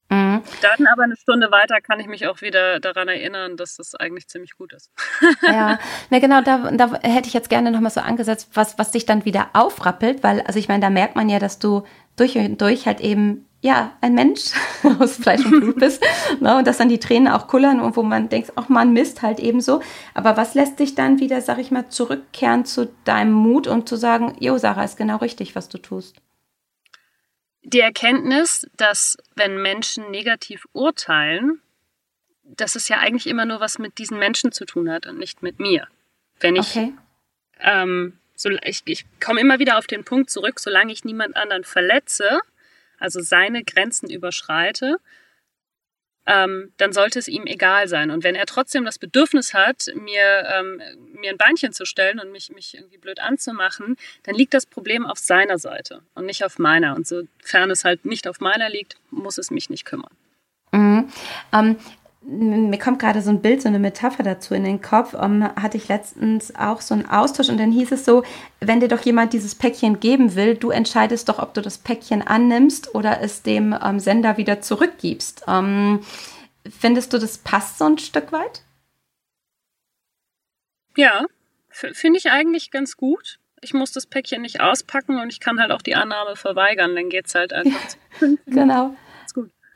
[SPEAKER 3] Mhm. Dann aber eine Stunde weiter kann ich mich auch wieder daran erinnern, dass das eigentlich ziemlich gut ist.
[SPEAKER 2] ja, na genau, da, da hätte ich jetzt gerne nochmal so angesetzt, was, was dich dann wieder aufrappelt, weil, also ich meine, da merkt man ja, dass du durch und durch halt eben, ja, ein Mensch aus Fleisch und Blut bist, ne, und dass dann die Tränen auch kullern und wo man denkt, ach man, Mist, halt eben so. Aber was lässt dich dann wieder, sag ich mal, zurückkehren zu deinem Mut und zu sagen, jo, Sarah, ist genau richtig, was du tust?
[SPEAKER 3] Die Erkenntnis, dass wenn Menschen negativ urteilen, dass es ja eigentlich immer nur was mit diesen Menschen zu tun hat und nicht mit mir. Wenn ich, okay. ähm, so, ich, ich komme immer wieder auf den Punkt zurück, solange ich niemand anderen verletze, also seine Grenzen überschreite, ähm, dann sollte es ihm egal sein. Und wenn er trotzdem das Bedürfnis hat, mir, ähm, mir ein Beinchen zu stellen und mich, mich irgendwie blöd anzumachen, dann liegt das Problem auf seiner Seite und nicht auf meiner. Und sofern es halt nicht auf meiner liegt, muss es mich nicht kümmern.
[SPEAKER 2] Mhm. Ähm, mir kommt gerade so ein Bild, so eine Metapher dazu in den Kopf. Um, hatte ich letztens auch so einen Austausch und dann hieß es so, wenn dir doch jemand dieses Päckchen geben will, du entscheidest doch, ob du das Päckchen annimmst oder es dem ähm, Sender wieder zurückgibst. Ähm, findest du, das passt so ein Stück weit?
[SPEAKER 3] Ja, finde ich eigentlich ganz gut. Ich muss das Päckchen nicht auspacken und ich kann halt auch die Annahme verweigern, dann geht es halt einfach.
[SPEAKER 2] Ja, genau.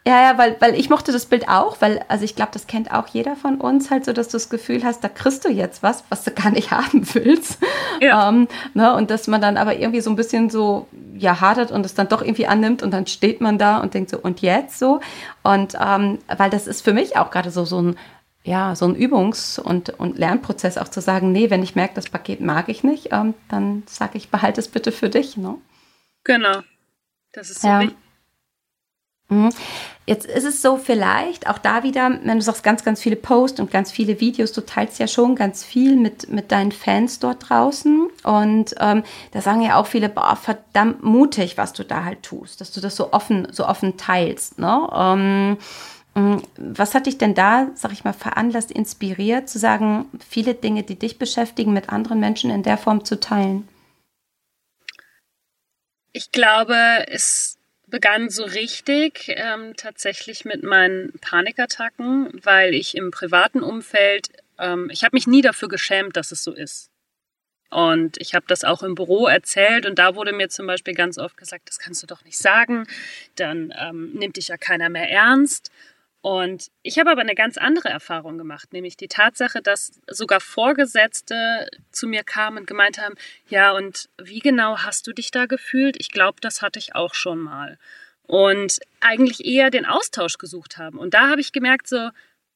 [SPEAKER 2] Ja, ja, weil, weil ich mochte das Bild auch, weil, also ich glaube, das kennt auch jeder von uns halt so, dass du das Gefühl hast, da kriegst du jetzt was, was du gar nicht haben willst. Ja. Ähm, ne, und dass man dann aber irgendwie so ein bisschen so, ja, hadert und es dann doch irgendwie annimmt und dann steht man da und denkt so, und jetzt so? Und ähm, weil das ist für mich auch gerade so, so ein, ja, so ein Übungs- und, und Lernprozess auch zu sagen, nee, wenn ich merke, das Paket mag ich nicht, ähm, dann sage ich, behalte es bitte für dich, ne?
[SPEAKER 3] Genau. Das ist so ja. wichtig.
[SPEAKER 2] Mhm. Jetzt ist es so vielleicht, auch da wieder, wenn du sagst, ganz, ganz viele Posts und ganz viele Videos, du teilst ja schon ganz viel mit, mit deinen Fans dort draußen. Und ähm, da sagen ja auch viele, boah, verdammt mutig, was du da halt tust, dass du das so offen, so offen teilst. Ne? Ähm, mm, was hat dich denn da, sag ich mal, veranlasst, inspiriert, zu sagen, viele Dinge, die dich beschäftigen, mit anderen Menschen in der Form zu teilen?
[SPEAKER 3] Ich glaube, es begann so richtig ähm, tatsächlich mit meinen Panikattacken, weil ich im privaten Umfeld, ähm, ich habe mich nie dafür geschämt, dass es so ist. Und ich habe das auch im Büro erzählt und da wurde mir zum Beispiel ganz oft gesagt, das kannst du doch nicht sagen, dann ähm, nimmt dich ja keiner mehr ernst. Und ich habe aber eine ganz andere Erfahrung gemacht, nämlich die Tatsache, dass sogar Vorgesetzte zu mir kamen und gemeint haben, ja, und wie genau hast du dich da gefühlt? Ich glaube, das hatte ich auch schon mal. Und eigentlich eher den Austausch gesucht haben. Und da habe ich gemerkt, so,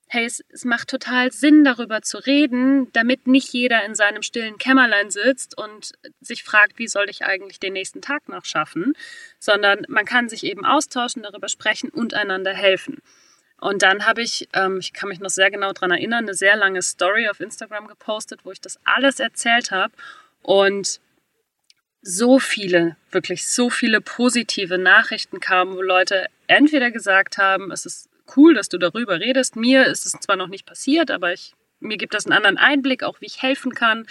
[SPEAKER 3] hey, es, es macht total Sinn, darüber zu reden, damit nicht jeder in seinem stillen Kämmerlein sitzt und sich fragt, wie soll ich eigentlich den nächsten Tag noch schaffen, sondern man kann sich eben austauschen, darüber sprechen und einander helfen. Und dann habe ich, ähm, ich kann mich noch sehr genau daran erinnern, eine sehr lange Story auf Instagram gepostet, wo ich das alles erzählt habe. Und so viele, wirklich so viele positive Nachrichten kamen, wo Leute entweder gesagt haben, es ist cool, dass du darüber redest. Mir ist es zwar noch nicht passiert, aber ich, mir gibt das einen anderen Einblick, auch wie ich helfen kann.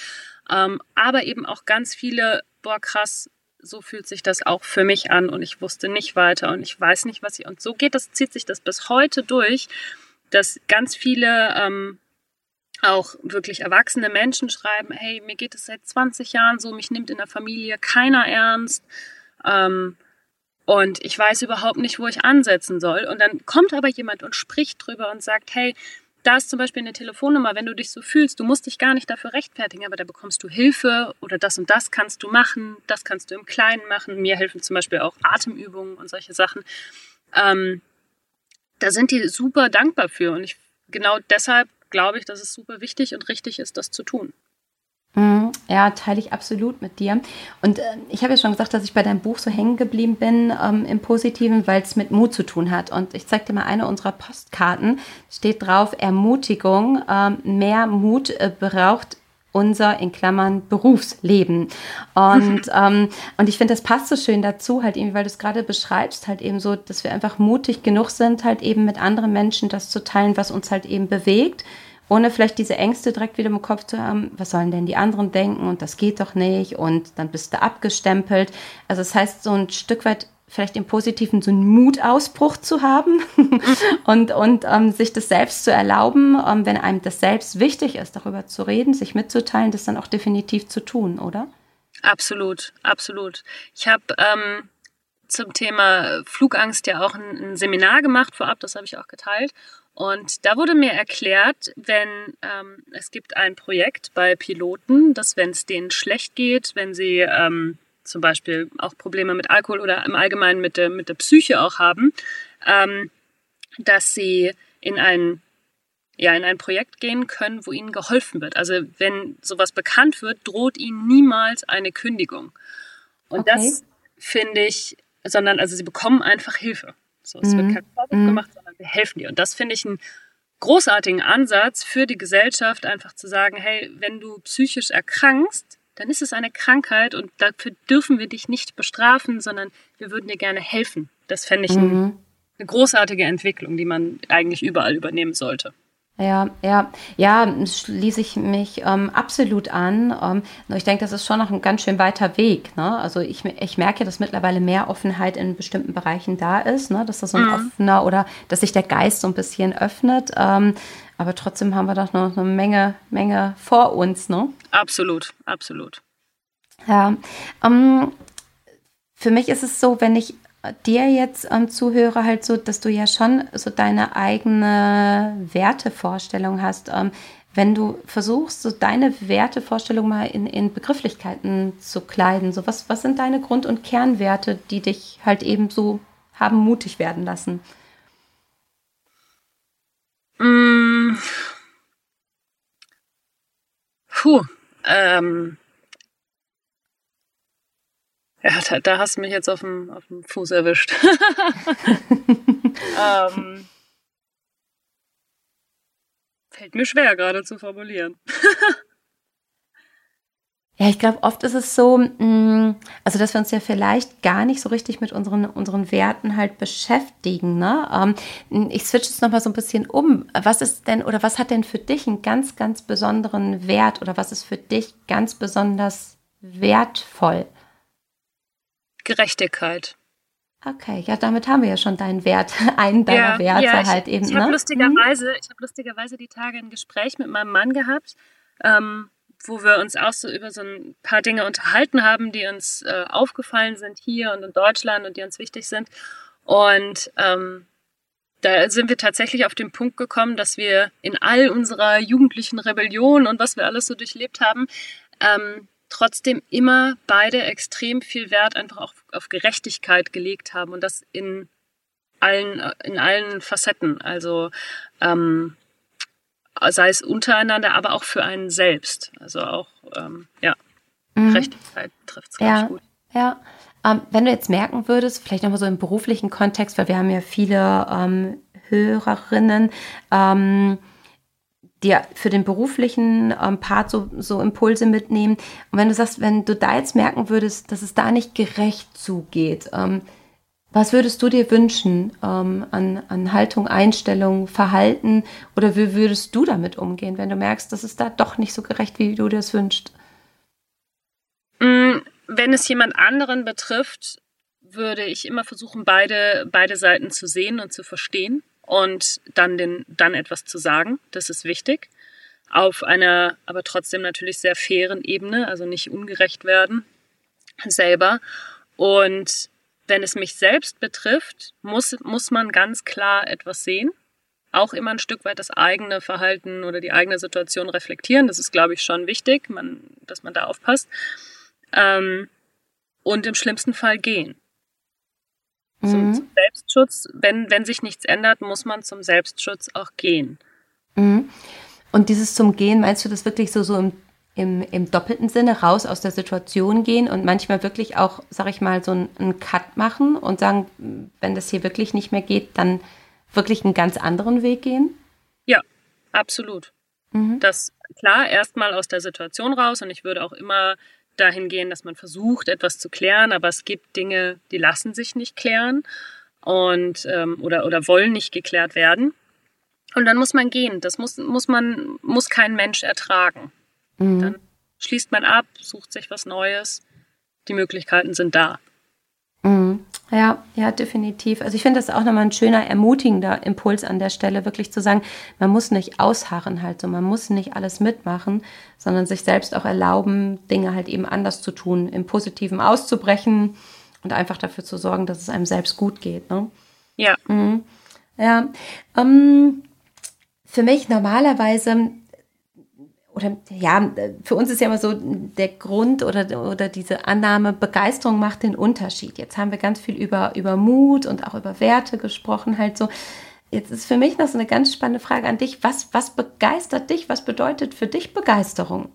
[SPEAKER 3] Ähm, aber eben auch ganz viele, boah, krass, so fühlt sich das auch für mich an und ich wusste nicht weiter und ich weiß nicht, was ich. Und so geht das, zieht sich das bis heute durch, dass ganz viele ähm, auch wirklich erwachsene Menschen schreiben, hey, mir geht es seit 20 Jahren so, mich nimmt in der Familie keiner ernst. Ähm, und ich weiß überhaupt nicht, wo ich ansetzen soll. Und dann kommt aber jemand und spricht drüber und sagt, hey, da ist zum Beispiel eine Telefonnummer, wenn du dich so fühlst, du musst dich gar nicht dafür rechtfertigen, aber da bekommst du Hilfe oder das und das kannst du machen, das kannst du im Kleinen machen. Mir helfen zum Beispiel auch Atemübungen und solche Sachen. Ähm, da sind die super dankbar für und ich genau deshalb glaube ich, dass es super wichtig und richtig ist, das zu tun.
[SPEAKER 2] Mhm. Ja, teile ich absolut mit dir. Und äh, ich habe ja schon gesagt, dass ich bei deinem Buch so hängen geblieben bin ähm, im Positiven, weil es mit Mut zu tun hat. Und ich zeige dir mal eine unserer Postkarten. Steht drauf, Ermutigung. Ähm, mehr Mut äh, braucht unser in Klammern Berufsleben. Und, ähm, und ich finde, das passt so schön dazu, halt irgendwie, weil du es gerade beschreibst, halt eben so, dass wir einfach mutig genug sind, halt eben mit anderen Menschen das zu teilen, was uns halt eben bewegt ohne vielleicht diese Ängste direkt wieder im Kopf zu haben, was sollen denn die anderen denken und das geht doch nicht und dann bist du abgestempelt. Also das heißt, so ein Stück weit vielleicht im Positiven so einen Mutausbruch zu haben und, und ähm, sich das selbst zu erlauben, ähm, wenn einem das selbst wichtig ist, darüber zu reden, sich mitzuteilen, das dann auch definitiv zu tun, oder?
[SPEAKER 3] Absolut, absolut. Ich habe ähm, zum Thema Flugangst ja auch ein, ein Seminar gemacht vorab, das habe ich auch geteilt. Und da wurde mir erklärt, wenn ähm, es gibt ein Projekt bei Piloten, dass wenn es denen schlecht geht, wenn sie ähm, zum Beispiel auch Probleme mit Alkohol oder im Allgemeinen mit der, mit der Psyche auch haben, ähm, dass sie in ein, ja, in ein Projekt gehen können, wo ihnen geholfen wird. Also wenn sowas bekannt wird, droht ihnen niemals eine Kündigung. Und okay. das finde ich, sondern also sie bekommen einfach Hilfe. So, es mhm. wird kein Vorwurf mhm. gemacht, sondern wir helfen dir. Und das finde ich einen großartigen Ansatz für die Gesellschaft, einfach zu sagen, hey, wenn du psychisch erkrankst, dann ist es eine Krankheit und dafür dürfen wir dich nicht bestrafen, sondern wir würden dir gerne helfen. Das fände ich mhm. ein, eine großartige Entwicklung, die man eigentlich überall übernehmen sollte.
[SPEAKER 2] Ja, ja, ja, schließe ich mich ähm, absolut an. Ähm, nur ich denke, das ist schon noch ein ganz schön weiter Weg. Ne? Also ich, ich merke, dass mittlerweile mehr Offenheit in bestimmten Bereichen da ist, ne? dass das so ein mhm. offener oder dass sich der Geist so ein bisschen öffnet. Ähm, aber trotzdem haben wir doch noch eine Menge, Menge vor uns. Ne?
[SPEAKER 3] Absolut, absolut.
[SPEAKER 2] Ja, ähm, für mich ist es so, wenn ich dir jetzt ähm, zuhöre, halt so, dass du ja schon so deine eigene Wertevorstellung hast. Ähm, wenn du versuchst, so deine Wertevorstellung mal in, in Begrifflichkeiten zu kleiden, so was, was sind deine Grund- und Kernwerte, die dich halt eben so haben mutig werden lassen?
[SPEAKER 3] Mm. Puh, ähm, ja, da, da, hast du mich jetzt auf dem, auf dem Fuß erwischt. ähm, fällt mir schwer gerade zu formulieren.
[SPEAKER 2] ja, ich glaube, oft ist es so, mm, also dass wir uns ja vielleicht gar nicht so richtig mit unseren, unseren Werten halt beschäftigen. Ne? Ähm, ich switche es nochmal so ein bisschen um. Was ist denn oder was hat denn für dich einen ganz, ganz besonderen Wert oder was ist für dich ganz besonders wertvoll?
[SPEAKER 3] Gerechtigkeit.
[SPEAKER 2] Okay, ja, damit haben wir ja schon deinen Wert, einen deiner ja, Werte ja, ich, halt eben.
[SPEAKER 3] Ich habe ne? lustigerweise, mhm. ich habe lustigerweise die Tage ein Gespräch mit meinem Mann gehabt, ähm, wo wir uns auch so über so ein paar Dinge unterhalten haben, die uns äh, aufgefallen sind hier und in Deutschland und die uns wichtig sind. Und ähm, da sind wir tatsächlich auf den Punkt gekommen, dass wir in all unserer jugendlichen Rebellion und was wir alles so durchlebt haben, ähm, trotzdem immer beide extrem viel Wert einfach auch auf Gerechtigkeit gelegt haben und das in allen, in allen Facetten. Also ähm, sei es untereinander, aber auch für einen selbst. Also auch, ähm, ja, mhm. Gerechtigkeit trifft es
[SPEAKER 2] ganz
[SPEAKER 3] ja, gut.
[SPEAKER 2] Ja, ähm, wenn du jetzt merken würdest, vielleicht nochmal so im beruflichen Kontext, weil wir haben ja viele ähm, Hörerinnen, ähm, dir für den beruflichen ähm, Part so, so Impulse mitnehmen. Und wenn du sagst, wenn du da jetzt merken würdest, dass es da nicht gerecht zugeht, ähm, was würdest du dir wünschen ähm, an, an Haltung, Einstellung, Verhalten oder wie würdest du damit umgehen, wenn du merkst, dass es da doch nicht so gerecht, wie du dir das wünschst?
[SPEAKER 3] Mm, wenn es jemand anderen betrifft, würde ich immer versuchen, beide, beide Seiten zu sehen und zu verstehen und dann, den, dann etwas zu sagen. Das ist wichtig. Auf einer aber trotzdem natürlich sehr fairen Ebene, also nicht ungerecht werden selber. Und wenn es mich selbst betrifft, muss, muss man ganz klar etwas sehen. Auch immer ein Stück weit das eigene Verhalten oder die eigene Situation reflektieren. Das ist, glaube ich, schon wichtig, man, dass man da aufpasst. Ähm, und im schlimmsten Fall gehen. Zum, mhm. zum, Selbstschutz, wenn, wenn sich nichts ändert, muss man zum Selbstschutz auch gehen.
[SPEAKER 2] Mhm. Und dieses zum Gehen, meinst du das wirklich so, so im, im, im doppelten Sinne, raus aus der Situation gehen und manchmal wirklich auch, sag ich mal, so einen Cut machen und sagen, wenn das hier wirklich nicht mehr geht, dann wirklich einen ganz anderen Weg gehen?
[SPEAKER 3] Ja, absolut. Mhm. Das klar, erstmal aus der Situation raus und ich würde auch immer dahin gehen, dass man versucht, etwas zu klären, aber es gibt Dinge, die lassen sich nicht klären und ähm, oder, oder wollen nicht geklärt werden. Und dann muss man gehen. Das muss, muss man, muss kein Mensch ertragen. Mhm. Dann schließt man ab, sucht sich was Neues. Die Möglichkeiten sind da.
[SPEAKER 2] Mhm. Ja, ja, definitiv. Also ich finde das auch nochmal ein schöner, ermutigender Impuls an der Stelle, wirklich zu sagen, man muss nicht ausharren halt so, man muss nicht alles mitmachen, sondern sich selbst auch erlauben, Dinge halt eben anders zu tun, im Positiven auszubrechen und einfach dafür zu sorgen, dass es einem selbst gut geht. Ne?
[SPEAKER 3] Ja.
[SPEAKER 2] Mhm. Ja. Ähm, für mich normalerweise oder ja, für uns ist ja immer so der Grund oder, oder diese Annahme, Begeisterung macht den Unterschied. Jetzt haben wir ganz viel über, über Mut und auch über Werte gesprochen, halt so. Jetzt ist für mich noch so eine ganz spannende Frage an dich. Was, was begeistert dich? Was bedeutet für dich Begeisterung?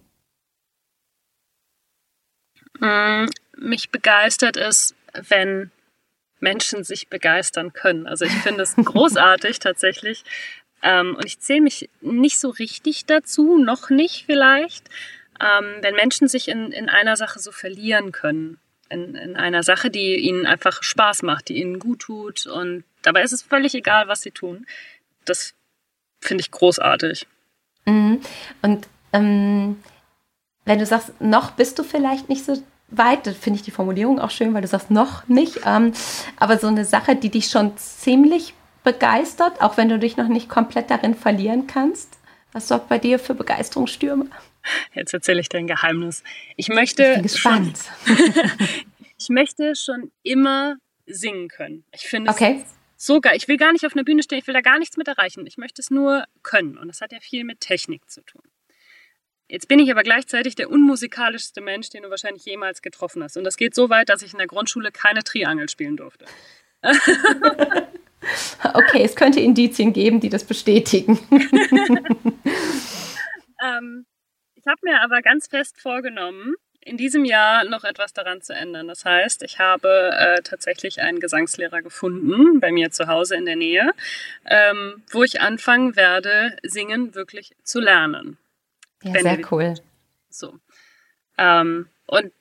[SPEAKER 3] Mm, mich begeistert es, wenn Menschen sich begeistern können. Also ich finde es großartig tatsächlich. Ähm, und ich zähle mich nicht so richtig dazu, noch nicht vielleicht, ähm, wenn Menschen sich in, in einer Sache so verlieren können. In, in einer Sache, die ihnen einfach Spaß macht, die ihnen gut tut. Und dabei ist es völlig egal, was sie tun. Das finde ich großartig.
[SPEAKER 2] Mhm. Und ähm, wenn du sagst, noch bist du vielleicht nicht so weit, finde ich die Formulierung auch schön, weil du sagst noch nicht, ähm, aber so eine Sache, die dich schon ziemlich begeistert, auch wenn du dich noch nicht komplett darin verlieren kannst. Was sorgt bei dir für Begeisterungsstürme?
[SPEAKER 3] Jetzt erzähle ich dir ein Geheimnis. Ich möchte. Ich bin
[SPEAKER 2] gespannt.
[SPEAKER 3] Schon, ich möchte schon immer singen können. Ich finde
[SPEAKER 2] okay.
[SPEAKER 3] es so geil. Ich will gar nicht auf einer Bühne stehen, ich will da gar nichts mit erreichen. Ich möchte es nur können. Und das hat ja viel mit Technik zu tun. Jetzt bin ich aber gleichzeitig der unmusikalischste Mensch, den du wahrscheinlich jemals getroffen hast. Und das geht so weit, dass ich in der Grundschule keine Triangel spielen durfte.
[SPEAKER 2] okay, es könnte Indizien geben, die das bestätigen.
[SPEAKER 3] ähm, ich habe mir aber ganz fest vorgenommen, in diesem Jahr noch etwas daran zu ändern. Das heißt, ich habe äh, tatsächlich einen Gesangslehrer gefunden bei mir zu Hause in der Nähe, ähm, wo ich anfangen werde, singen wirklich zu lernen.
[SPEAKER 2] Ja, sehr cool.
[SPEAKER 3] So. Ähm, und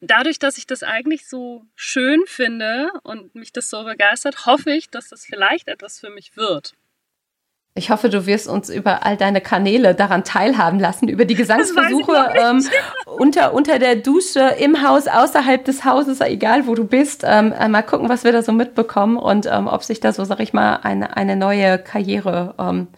[SPEAKER 3] dadurch, dass ich das eigentlich so schön finde und mich das so begeistert, hoffe ich, dass das vielleicht etwas für mich wird.
[SPEAKER 2] Ich hoffe, du wirst uns über all deine Kanäle daran teilhaben lassen, über die Gesangsversuche ähm, unter, unter der Dusche, im Haus, außerhalb des Hauses, egal wo du bist. Ähm, mal gucken, was wir da so mitbekommen und ähm, ob sich da so, sag ich mal, eine, eine neue Karriere ähm,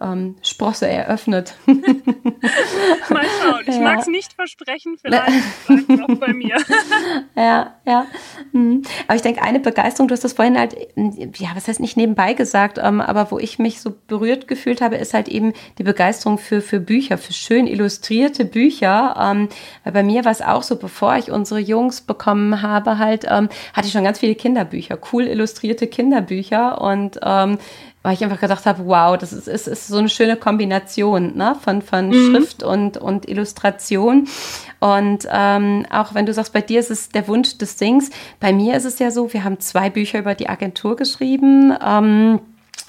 [SPEAKER 2] ähm, Sprosse eröffnet.
[SPEAKER 3] Mal schauen. Ich ja. mag es nicht versprechen, vielleicht noch bei mir.
[SPEAKER 2] ja, ja. Mhm. Aber ich denke, eine Begeisterung, du hast das vorhin halt, ja, was heißt nicht nebenbei gesagt, ähm, aber wo ich mich so berührt gefühlt habe, ist halt eben die Begeisterung für, für Bücher, für schön illustrierte Bücher. Ähm, weil bei mir war es auch so, bevor ich unsere Jungs bekommen habe, halt, ähm, hatte ich schon ganz viele Kinderbücher, cool illustrierte Kinderbücher und weil ich einfach gedacht habe, wow, das ist, ist, ist so eine schöne Kombination ne? von, von mhm. Schrift und, und Illustration. Und ähm, auch wenn du sagst, bei dir ist es der Wunsch des Sings, bei mir ist es ja so, wir haben zwei Bücher über die Agentur geschrieben. Ähm,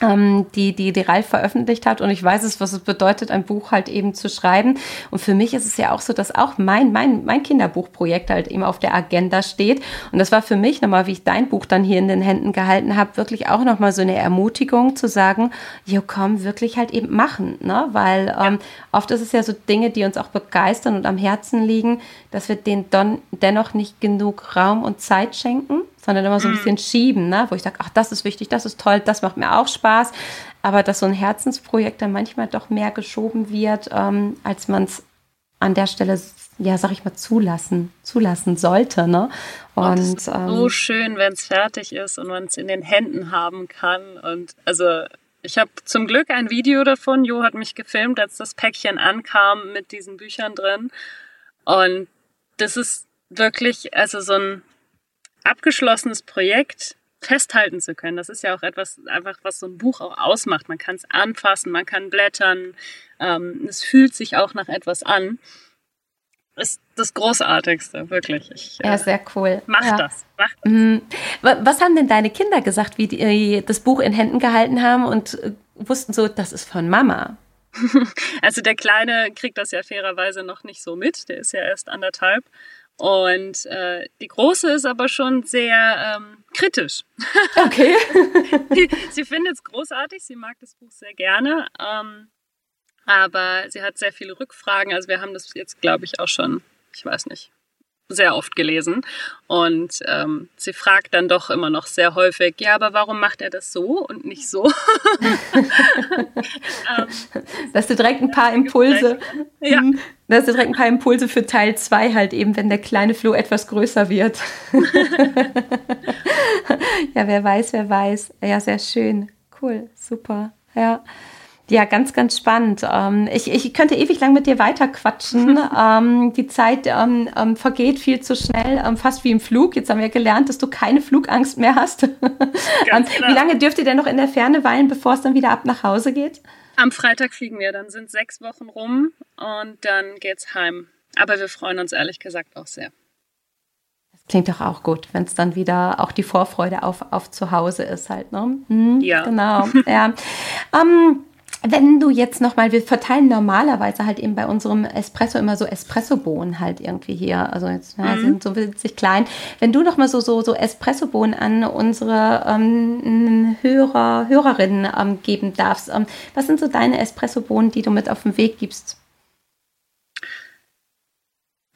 [SPEAKER 2] die, die, die Ralf veröffentlicht hat. Und ich weiß es, was es bedeutet, ein Buch halt eben zu schreiben. Und für mich ist es ja auch so, dass auch mein, mein, mein Kinderbuchprojekt halt eben auf der Agenda steht. Und das war für mich nochmal, wie ich dein Buch dann hier in den Händen gehalten habe, wirklich auch nochmal so eine Ermutigung zu sagen, jo komm, wirklich halt eben machen. Ne? Weil ähm, oft ist es ja so Dinge, die uns auch begeistern und am Herzen liegen, dass wir denen dann dennoch nicht genug Raum und Zeit schenken sondern immer so ein mhm. bisschen schieben, ne? wo ich sage, ach, das ist wichtig, das ist toll, das macht mir auch Spaß. Aber dass so ein Herzensprojekt dann manchmal doch mehr geschoben wird, ähm, als man es an der Stelle, ja, sag ich mal, zulassen, zulassen sollte. Ne?
[SPEAKER 3] Und, und ähm, so schön, wenn es fertig ist und man es in den Händen haben kann. Und also ich habe zum Glück ein Video davon. Jo hat mich gefilmt, als das Päckchen ankam mit diesen Büchern drin. Und das ist wirklich, also so ein abgeschlossenes Projekt festhalten zu können. Das ist ja auch etwas, einfach was so ein Buch auch ausmacht. Man kann es anfassen, man kann blättern, ähm, es fühlt sich auch nach etwas an. Ist das Großartigste, wirklich. Ich,
[SPEAKER 2] ja, äh, sehr cool.
[SPEAKER 3] Mach
[SPEAKER 2] ja.
[SPEAKER 3] das, mach das. Mhm.
[SPEAKER 2] Was haben denn deine Kinder gesagt, wie die das Buch in Händen gehalten haben und äh, wussten so, das ist von Mama?
[SPEAKER 3] Also der Kleine kriegt das ja fairerweise noch nicht so mit, der ist ja erst anderthalb. Und äh, die große ist aber schon sehr ähm, kritisch.
[SPEAKER 2] Okay.
[SPEAKER 3] sie, sie findet es großartig, sie mag das Buch sehr gerne. Ähm, aber sie hat sehr viele Rückfragen. Also wir haben das jetzt, glaube ich, auch schon, ich weiß nicht, sehr oft gelesen. Und ähm, sie fragt dann doch immer noch sehr häufig, ja, aber warum macht er das so und nicht so?
[SPEAKER 2] ähm, Dass du direkt ein paar Impulse, ja. Mhm. dass du direkt ein paar Impulse für Teil 2 halt eben, wenn der kleine Flo etwas größer wird. ja, wer weiß, wer weiß. Ja, sehr schön. Cool, super. Ja. Ja, ganz, ganz spannend. Ähm, ich, ich könnte ewig lang mit dir weiterquatschen. ähm, die Zeit ähm, vergeht viel zu schnell, fast wie im Flug. Jetzt haben wir gelernt, dass du keine Flugangst mehr hast. Wie lange dürft ihr denn noch in der Ferne weilen, bevor es dann wieder ab nach Hause geht?
[SPEAKER 3] Am Freitag fliegen wir, dann sind sechs Wochen rum und dann geht's heim. Aber wir freuen uns ehrlich gesagt auch sehr.
[SPEAKER 2] Klingt doch auch gut, wenn es dann wieder auch die Vorfreude auf, auf zu Hause ist halt, ne? Mhm,
[SPEAKER 3] ja.
[SPEAKER 2] Genau, ja. ähm, wenn du jetzt nochmal, wir verteilen normalerweise halt eben bei unserem Espresso immer so Espressobohnen halt irgendwie hier, also jetzt ja, mhm. sind so winzig klein. Wenn du nochmal so, so, so Espressobohnen an unsere ähm, Hörer, Hörerinnen ähm, geben darfst, ähm, was sind so deine Espressobohnen, die du mit auf den Weg gibst?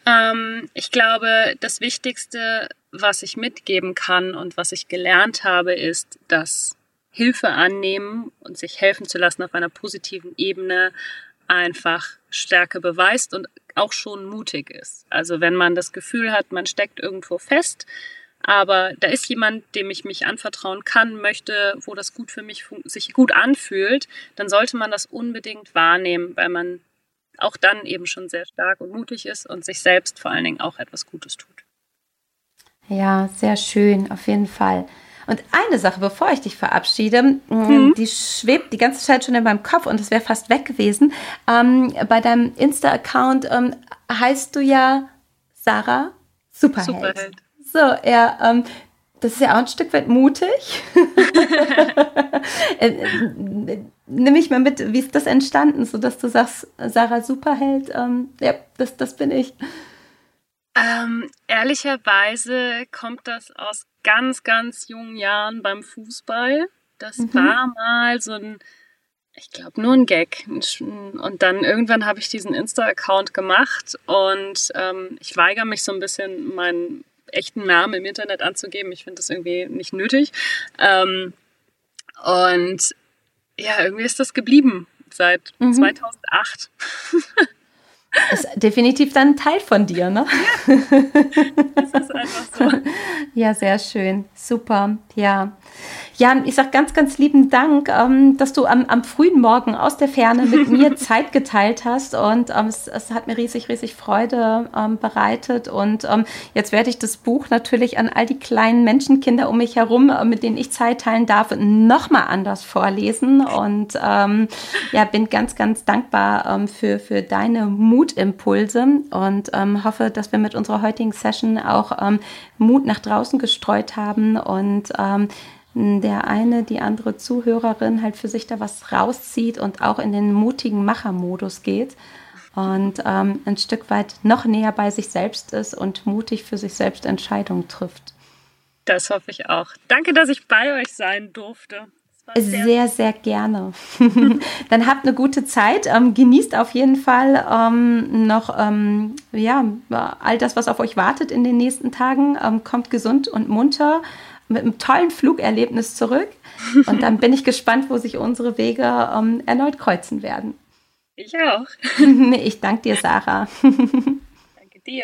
[SPEAKER 3] Ähm, ich glaube, das Wichtigste, was ich mitgeben kann und was ich gelernt habe, ist, dass Hilfe annehmen und sich helfen zu lassen auf einer positiven Ebene einfach Stärke beweist und auch schon mutig ist. Also wenn man das Gefühl hat, man steckt irgendwo fest, aber da ist jemand, dem ich mich anvertrauen kann, möchte, wo das gut für mich sich gut anfühlt, dann sollte man das unbedingt wahrnehmen, weil man auch dann eben schon sehr stark und mutig ist und sich selbst vor allen Dingen auch etwas Gutes tut.
[SPEAKER 2] Ja, sehr schön, auf jeden Fall. Und eine Sache, bevor ich dich verabschiede, mm, mhm. die schwebt die ganze Zeit schon in meinem Kopf und es wäre fast weg gewesen. Ähm, bei deinem Insta-Account ähm, heißt du ja Sarah Superheld. Superheld. So, ja, ähm, das ist ja auch ein Stück weit mutig. Äh, nimm mich mal mit, wie ist das entstanden, so dass du sagst, Sarah Superheld, ähm, ja, das, das bin ich.
[SPEAKER 3] Ähm, ehrlicherweise kommt das aus ganz, ganz jungen Jahren beim Fußball. Das mhm. war mal so ein, ich glaube, nur ein Gag. Und dann irgendwann habe ich diesen Insta-Account gemacht und ähm, ich weigere mich so ein bisschen, meinen echten Namen im Internet anzugeben. Ich finde das irgendwie nicht nötig. Ähm, und ja, irgendwie ist das geblieben seit mhm. 2008.
[SPEAKER 2] Ist definitiv dann ein Teil von dir, ne? Ja, das ist einfach so. Ja, sehr schön. Super. Ja. Ja, ich sage ganz, ganz lieben Dank, ähm, dass du am, am, frühen Morgen aus der Ferne mit mir Zeit geteilt hast und ähm, es, es, hat mir riesig, riesig Freude ähm, bereitet und ähm, jetzt werde ich das Buch natürlich an all die kleinen Menschenkinder um mich herum, äh, mit denen ich Zeit teilen darf, nochmal anders vorlesen und ähm, ja, bin ganz, ganz dankbar ähm, für, für deine Mutimpulse und hoffe, dass wir mit unserer heutigen Session auch Mut nach draußen gestreut haben und der eine, die andere Zuhörerin halt für sich da was rauszieht und auch in den mutigen Machermodus geht und ähm, ein Stück weit noch näher bei sich selbst ist und mutig für sich selbst Entscheidungen trifft.
[SPEAKER 3] Das hoffe ich auch. Danke, dass ich bei euch sein durfte.
[SPEAKER 2] Sehr, sehr, gerne. Dann habt eine gute Zeit. Ähm, genießt auf jeden Fall ähm, noch ähm, ja, all das, was auf euch wartet in den nächsten Tagen. Ähm, kommt gesund und munter mit einem tollen Flugerlebnis zurück. Und dann bin ich gespannt, wo sich unsere Wege ähm, erneut kreuzen werden.
[SPEAKER 3] Ich auch.
[SPEAKER 2] ich danke dir, Sarah.
[SPEAKER 3] danke dir.